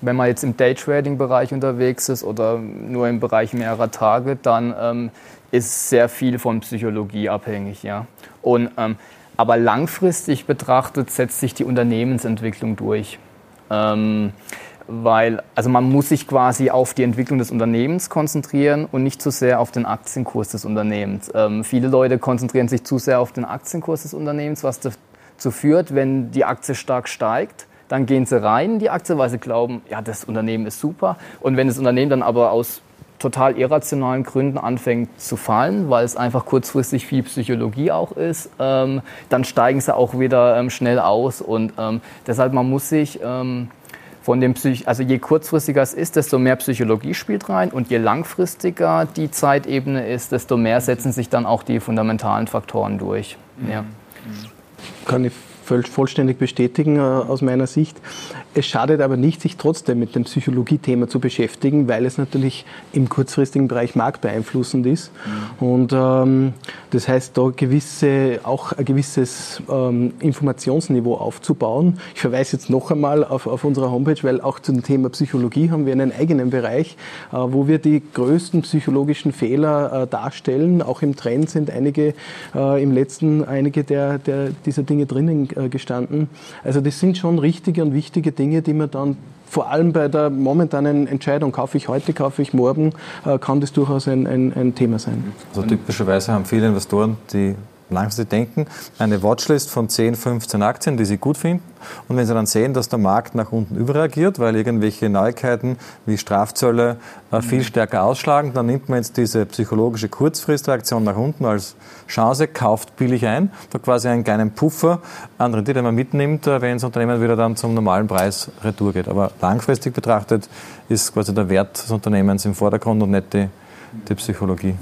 Wenn man jetzt im Daytrading-Bereich unterwegs ist oder nur im Bereich mehrerer Tage, dann ähm, ist sehr viel von Psychologie abhängig. Ja. Und, ähm, aber langfristig betrachtet setzt sich die Unternehmensentwicklung durch. Ähm, weil also man muss sich quasi auf die Entwicklung des Unternehmens konzentrieren und nicht zu sehr auf den Aktienkurs des Unternehmens. Ähm, viele Leute konzentrieren sich zu sehr auf den Aktienkurs des Unternehmens, was dazu führt, wenn die Aktie stark steigt, dann gehen sie rein in die Aktie, weil sie glauben, ja, das Unternehmen ist super. Und wenn das Unternehmen dann aber aus total irrationalen Gründen anfängt zu fallen, weil es einfach kurzfristig viel Psychologie auch ist, ähm, dann steigen sie auch wieder ähm, schnell aus. Und ähm, deshalb, man muss sich ähm, von dem Psych also je kurzfristiger es ist, desto mehr Psychologie spielt rein und je langfristiger die Zeitebene ist, desto mehr setzen sich dann auch die fundamentalen Faktoren durch. Mhm. Ja. Kann ich vollständig bestätigen äh, aus meiner Sicht. Es schadet aber nicht, sich trotzdem mit dem Psychologie-Thema zu beschäftigen, weil es natürlich im kurzfristigen Bereich marktbeeinflussend ist. Mhm. Und ähm, das heißt, da gewisse, auch ein gewisses ähm, Informationsniveau aufzubauen. Ich verweise jetzt noch einmal auf, auf unserer Homepage, weil auch zum Thema Psychologie haben wir einen eigenen Bereich, äh, wo wir die größten psychologischen Fehler äh, darstellen. Auch im Trend sind einige äh, im letzten einige der, der dieser Dinge drinnen äh, gestanden. Also das sind schon richtige und wichtige Dinge, die man dann vor allem bei der momentanen Entscheidung, kaufe ich heute, kaufe ich morgen, äh, kann das durchaus ein, ein, ein Thema sein. Also typischerweise haben viele Investoren die langfristig denken, eine Watchlist von 10, 15 Aktien, die Sie gut finden. Und wenn Sie dann sehen, dass der Markt nach unten überreagiert, weil irgendwelche Neuigkeiten wie Strafzölle äh, viel stärker ausschlagen, dann nimmt man jetzt diese psychologische Kurzfristreaktion nach unten als Chance, kauft billig ein, da quasi einen kleinen Puffer an Rendite, den man mitnimmt, äh, wenn das Unternehmen wieder dann zum normalen Preis retour geht. Aber langfristig betrachtet ist quasi der Wert des Unternehmens im Vordergrund und nicht die, die Psychologie.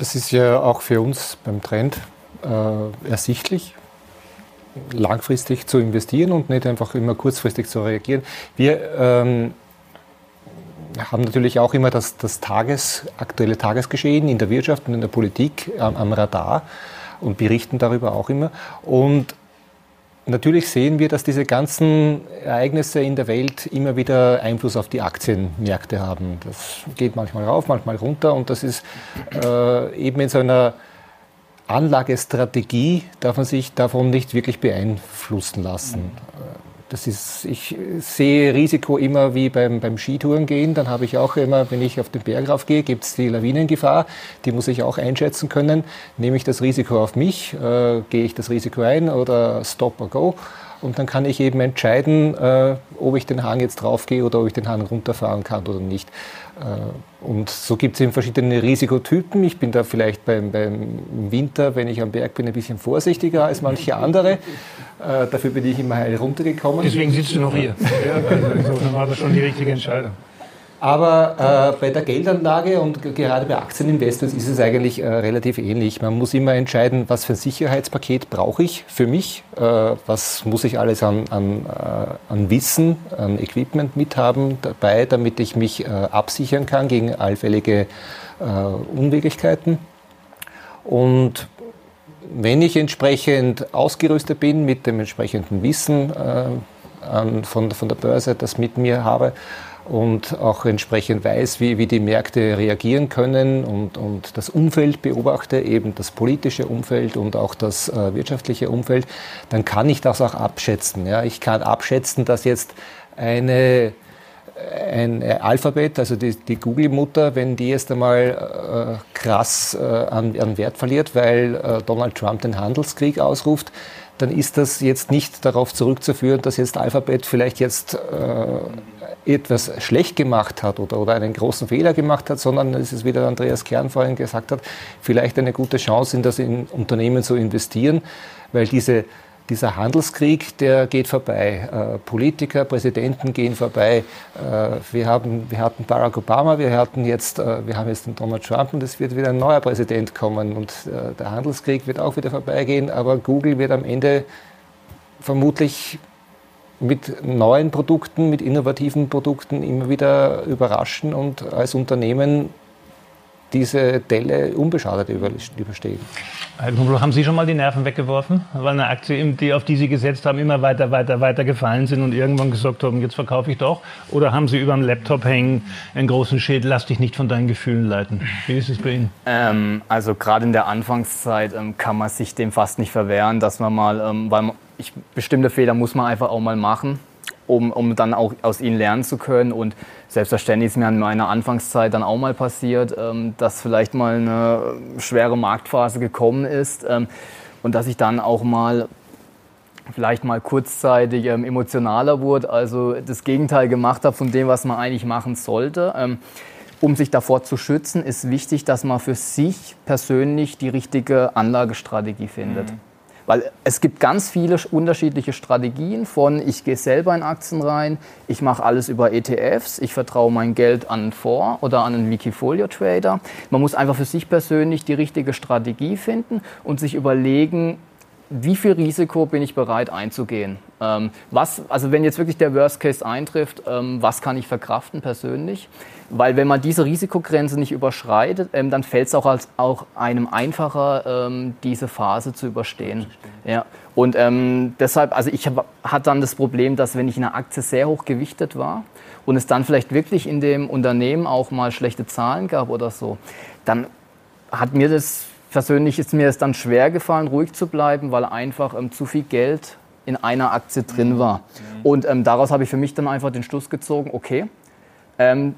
Das ist ja auch für uns beim Trend äh, ersichtlich, langfristig zu investieren und nicht einfach immer kurzfristig zu reagieren. Wir ähm, haben natürlich auch immer das, das Tages, aktuelle Tagesgeschehen in der Wirtschaft und in der Politik am, am Radar und berichten darüber auch immer. Und Natürlich sehen wir, dass diese ganzen Ereignisse in der Welt immer wieder Einfluss auf die Aktienmärkte haben. Das geht manchmal rauf, manchmal runter und das ist äh, eben in so einer Anlagestrategie darf man sich davon nicht wirklich beeinflussen lassen. Das ist, ich sehe Risiko immer wie beim, beim Skitouren gehen. Dann habe ich auch immer, wenn ich auf den Berg raufgehe, gibt es die Lawinengefahr. Die muss ich auch einschätzen können. Nehme ich das Risiko auf mich? Äh, gehe ich das Risiko ein oder stop or go? Und dann kann ich eben entscheiden, äh, ob ich den Hang jetzt draufgehe oder ob ich den Hang runterfahren kann oder nicht. Äh, und so gibt es eben verschiedene Risikotypen. Ich bin da vielleicht beim, beim Winter, wenn ich am Berg bin, ein bisschen vorsichtiger als manche andere. Äh, dafür bin ich immer heil runtergekommen. Deswegen sitzt du noch hier. Ja, also insofern war das schon die richtige Entscheidung. Aber äh, bei der Geldanlage und gerade bei Aktieninvestments ist es eigentlich äh, relativ ähnlich. Man muss immer entscheiden, was für ein Sicherheitspaket brauche ich für mich, äh, was muss ich alles an, an, äh, an Wissen, an Equipment mithaben dabei, damit ich mich äh, absichern kann gegen allfällige äh, Unwirklichkeiten. Und wenn ich entsprechend ausgerüstet bin mit dem entsprechenden Wissen an, von, von der Börse, das mit mir habe, und auch entsprechend weiß, wie, wie die Märkte reagieren können und, und das Umfeld beobachte, eben das politische Umfeld und auch das äh, wirtschaftliche Umfeld, dann kann ich das auch abschätzen. Ja? Ich kann abschätzen, dass jetzt eine ein Alphabet, also die, die Google-Mutter, wenn die jetzt einmal äh, krass äh, an, an, Wert verliert, weil äh, Donald Trump den Handelskrieg ausruft, dann ist das jetzt nicht darauf zurückzuführen, dass jetzt Alphabet vielleicht jetzt äh, etwas schlecht gemacht hat oder, oder einen großen Fehler gemacht hat, sondern es ist, wie der Andreas Kern vorhin gesagt hat, vielleicht eine gute Chance, in das in Unternehmen zu investieren, weil diese dieser Handelskrieg, der geht vorbei. Äh, Politiker, Präsidenten gehen vorbei. Äh, wir, haben, wir hatten Barack Obama, wir, hatten jetzt, äh, wir haben jetzt den Donald Trump und es wird wieder ein neuer Präsident kommen. Und der Handelskrieg wird auch wieder vorbeigehen, aber Google wird am Ende vermutlich mit neuen Produkten, mit innovativen Produkten immer wieder überraschen und als Unternehmen diese Delle unbeschadet überstehen. Herr Kumpel, haben Sie schon mal die Nerven weggeworfen? Weil eine Aktie, die, auf die Sie gesetzt haben, immer weiter, weiter, weiter gefallen sind und irgendwann gesagt haben, jetzt verkaufe ich doch? Oder haben Sie über dem Laptop hängen einen großen Schild, lass dich nicht von deinen Gefühlen leiten? Wie ist es bei Ihnen? Ähm, also gerade in der Anfangszeit ähm, kann man sich dem fast nicht verwehren, dass man mal, ähm, weil man, ich, bestimmte Fehler muss man einfach auch mal machen um, um dann auch aus ihnen lernen zu können. Und selbstverständlich ist mir in meiner Anfangszeit dann auch mal passiert, ähm, dass vielleicht mal eine schwere Marktphase gekommen ist ähm, und dass ich dann auch mal vielleicht mal kurzzeitig ähm, emotionaler wurde, also das Gegenteil gemacht habe von dem, was man eigentlich machen sollte. Ähm, um sich davor zu schützen, ist wichtig, dass man für sich persönlich die richtige Anlagestrategie findet. Mhm. Weil es gibt ganz viele unterschiedliche Strategien von, ich gehe selber in Aktien rein, ich mache alles über ETFs, ich vertraue mein Geld an einen Fonds oder an einen Wikifolio-Trader. Man muss einfach für sich persönlich die richtige Strategie finden und sich überlegen, wie viel Risiko bin ich bereit einzugehen? Ähm, was, also wenn jetzt wirklich der Worst Case eintrifft, ähm, was kann ich verkraften persönlich? Weil wenn man diese Risikogrenze nicht überschreitet, ähm, dann fällt es auch, als, auch einem einfacher, ähm, diese Phase zu überstehen. Ja. Und ähm, deshalb, also ich hatte dann das Problem, dass wenn ich in einer Aktie sehr hoch gewichtet war und es dann vielleicht wirklich in dem Unternehmen auch mal schlechte Zahlen gab oder so, dann hat mir das persönlich ist mir es dann schwer gefallen, ruhig zu bleiben, weil einfach ähm, zu viel Geld in einer Aktie drin war. Mhm. Und ähm, daraus habe ich für mich dann einfach den Schluss gezogen, okay, ähm,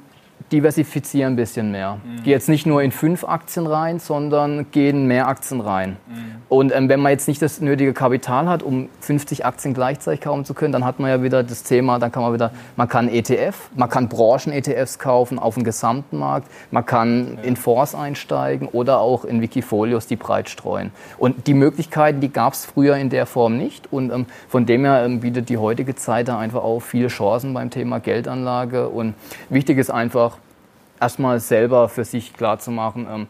diversifiziere ein bisschen mehr. Mhm. Gehe jetzt nicht nur in fünf Aktien rein, sondern gehe in mehr Aktien rein. Mhm. Und ähm, wenn man jetzt nicht das nötige Kapital hat, um 50 Aktien gleichzeitig kaufen zu können, dann hat man ja wieder das Thema, dann kann man wieder, man kann ETF, man kann Branchen-ETFs kaufen auf dem gesamten Markt, man kann ja. in Fonds einsteigen oder auch in Wikifolios die breit streuen. Und die Möglichkeiten, die gab es früher in der Form nicht. Und ähm, von dem her ähm, bietet die heutige Zeit da einfach auch viele Chancen beim Thema Geldanlage. Und wichtig ist einfach, erstmal selber für sich klar zu machen, ähm,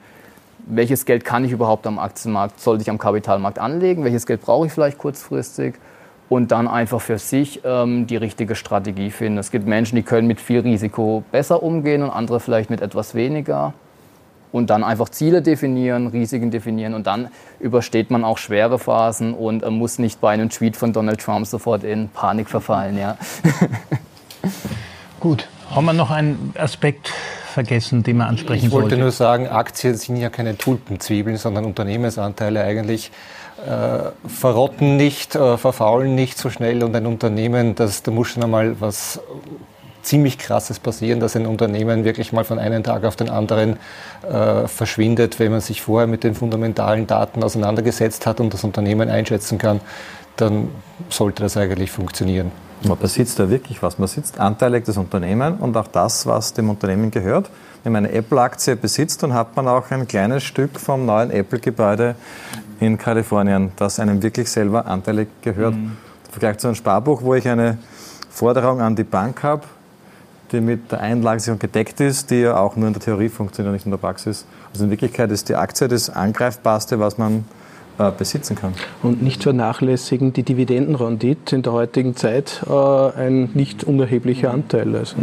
welches Geld kann ich überhaupt am Aktienmarkt, sollte ich am Kapitalmarkt anlegen, welches Geld brauche ich vielleicht kurzfristig und dann einfach für sich ähm, die richtige Strategie finden. Es gibt Menschen, die können mit viel Risiko besser umgehen und andere vielleicht mit etwas weniger. Und dann einfach Ziele definieren, Risiken definieren und dann übersteht man auch schwere Phasen und äh, muss nicht bei einem Tweet von Donald Trump sofort in Panik verfallen. Ja. Gut, haben wir noch einen Aspekt vergessen, den man ansprechen Ich wollte sollte? nur sagen, Aktien sind ja keine Tulpenzwiebeln, sondern Unternehmensanteile eigentlich äh, verrotten nicht, äh, verfaulen nicht so schnell und ein Unternehmen, das, da muss schon einmal was ziemlich krasses passieren, dass ein Unternehmen wirklich mal von einem Tag auf den anderen äh, verschwindet, wenn man sich vorher mit den fundamentalen Daten auseinandergesetzt hat und das Unternehmen einschätzen kann, dann sollte das eigentlich funktionieren. Man besitzt da wirklich was. Man besitzt anteilig das Unternehmen und auch das, was dem Unternehmen gehört. Wenn man eine Apple-Aktie besitzt, dann hat man auch ein kleines Stück vom neuen Apple-Gebäude in Kalifornien, das einem wirklich selber anteilig gehört. Mhm. Im Vergleich zu einem Sparbuch, wo ich eine Forderung an die Bank habe, die mit der Einlagensicherung gedeckt ist, die ja auch nur in der Theorie funktioniert, nicht in der Praxis. Also in Wirklichkeit ist die Aktie das angreifbarste, was man besitzen kann. Und nicht vernachlässigen die Dividendenrendite in der heutigen Zeit äh, ein nicht unerheblicher Anteil. Also.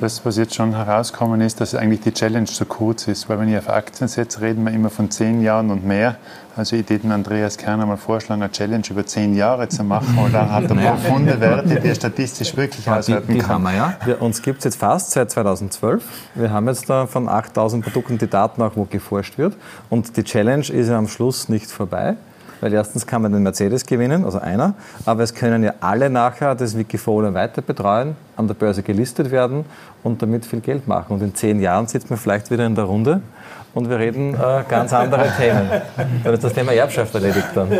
Das, was jetzt schon herauskommen ist, dass eigentlich die Challenge zu kurz ist, weil wenn ich auf Aktien setze, reden wir immer von zehn Jahren und mehr. Also ich würde Andreas Kerner mal vorschlagen, eine Challenge über zehn Jahre zu machen und dann hat er profunde Werte, die er statistisch wirklich ja, auswerten die, die kann. Wir, ja. Wir, uns gibt es jetzt fast seit 2012. Wir haben jetzt da von 8000 Produkten die Daten auch, wo geforscht wird. Und die Challenge ist ja am Schluss nicht vorbei. Weil erstens kann man den Mercedes gewinnen, also einer, aber es können ja alle nachher das Wikifolio weiter betreuen, an der Börse gelistet werden und damit viel Geld machen. Und in zehn Jahren sitzt man vielleicht wieder in der Runde und wir reden äh, ganz andere Themen. Dann ist das Thema Erbschaft erledigt dann.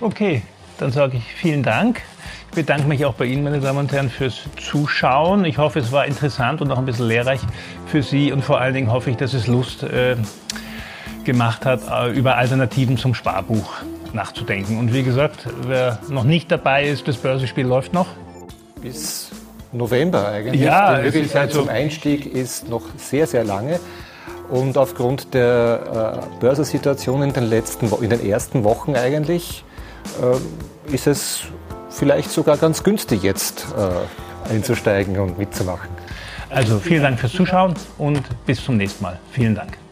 Okay, dann sage ich vielen Dank. Ich bedanke mich auch bei Ihnen, meine Damen und Herren, fürs Zuschauen. Ich hoffe, es war interessant und auch ein bisschen lehrreich für Sie und vor allen Dingen hoffe ich, dass es Lust äh, gemacht hat, äh, über Alternativen zum Sparbuch nachzudenken. Und wie gesagt, wer noch nicht dabei ist, das Börsenspiel läuft noch. Bis November eigentlich. Ja, die Möglichkeit also zum Einstieg ist noch sehr, sehr lange. Und aufgrund der äh, Börsensituation in den, letzten, in den ersten Wochen eigentlich äh, ist es vielleicht sogar ganz günstig jetzt äh, einzusteigen und mitzumachen. Also vielen Dank fürs Zuschauen und bis zum nächsten Mal. Vielen Dank.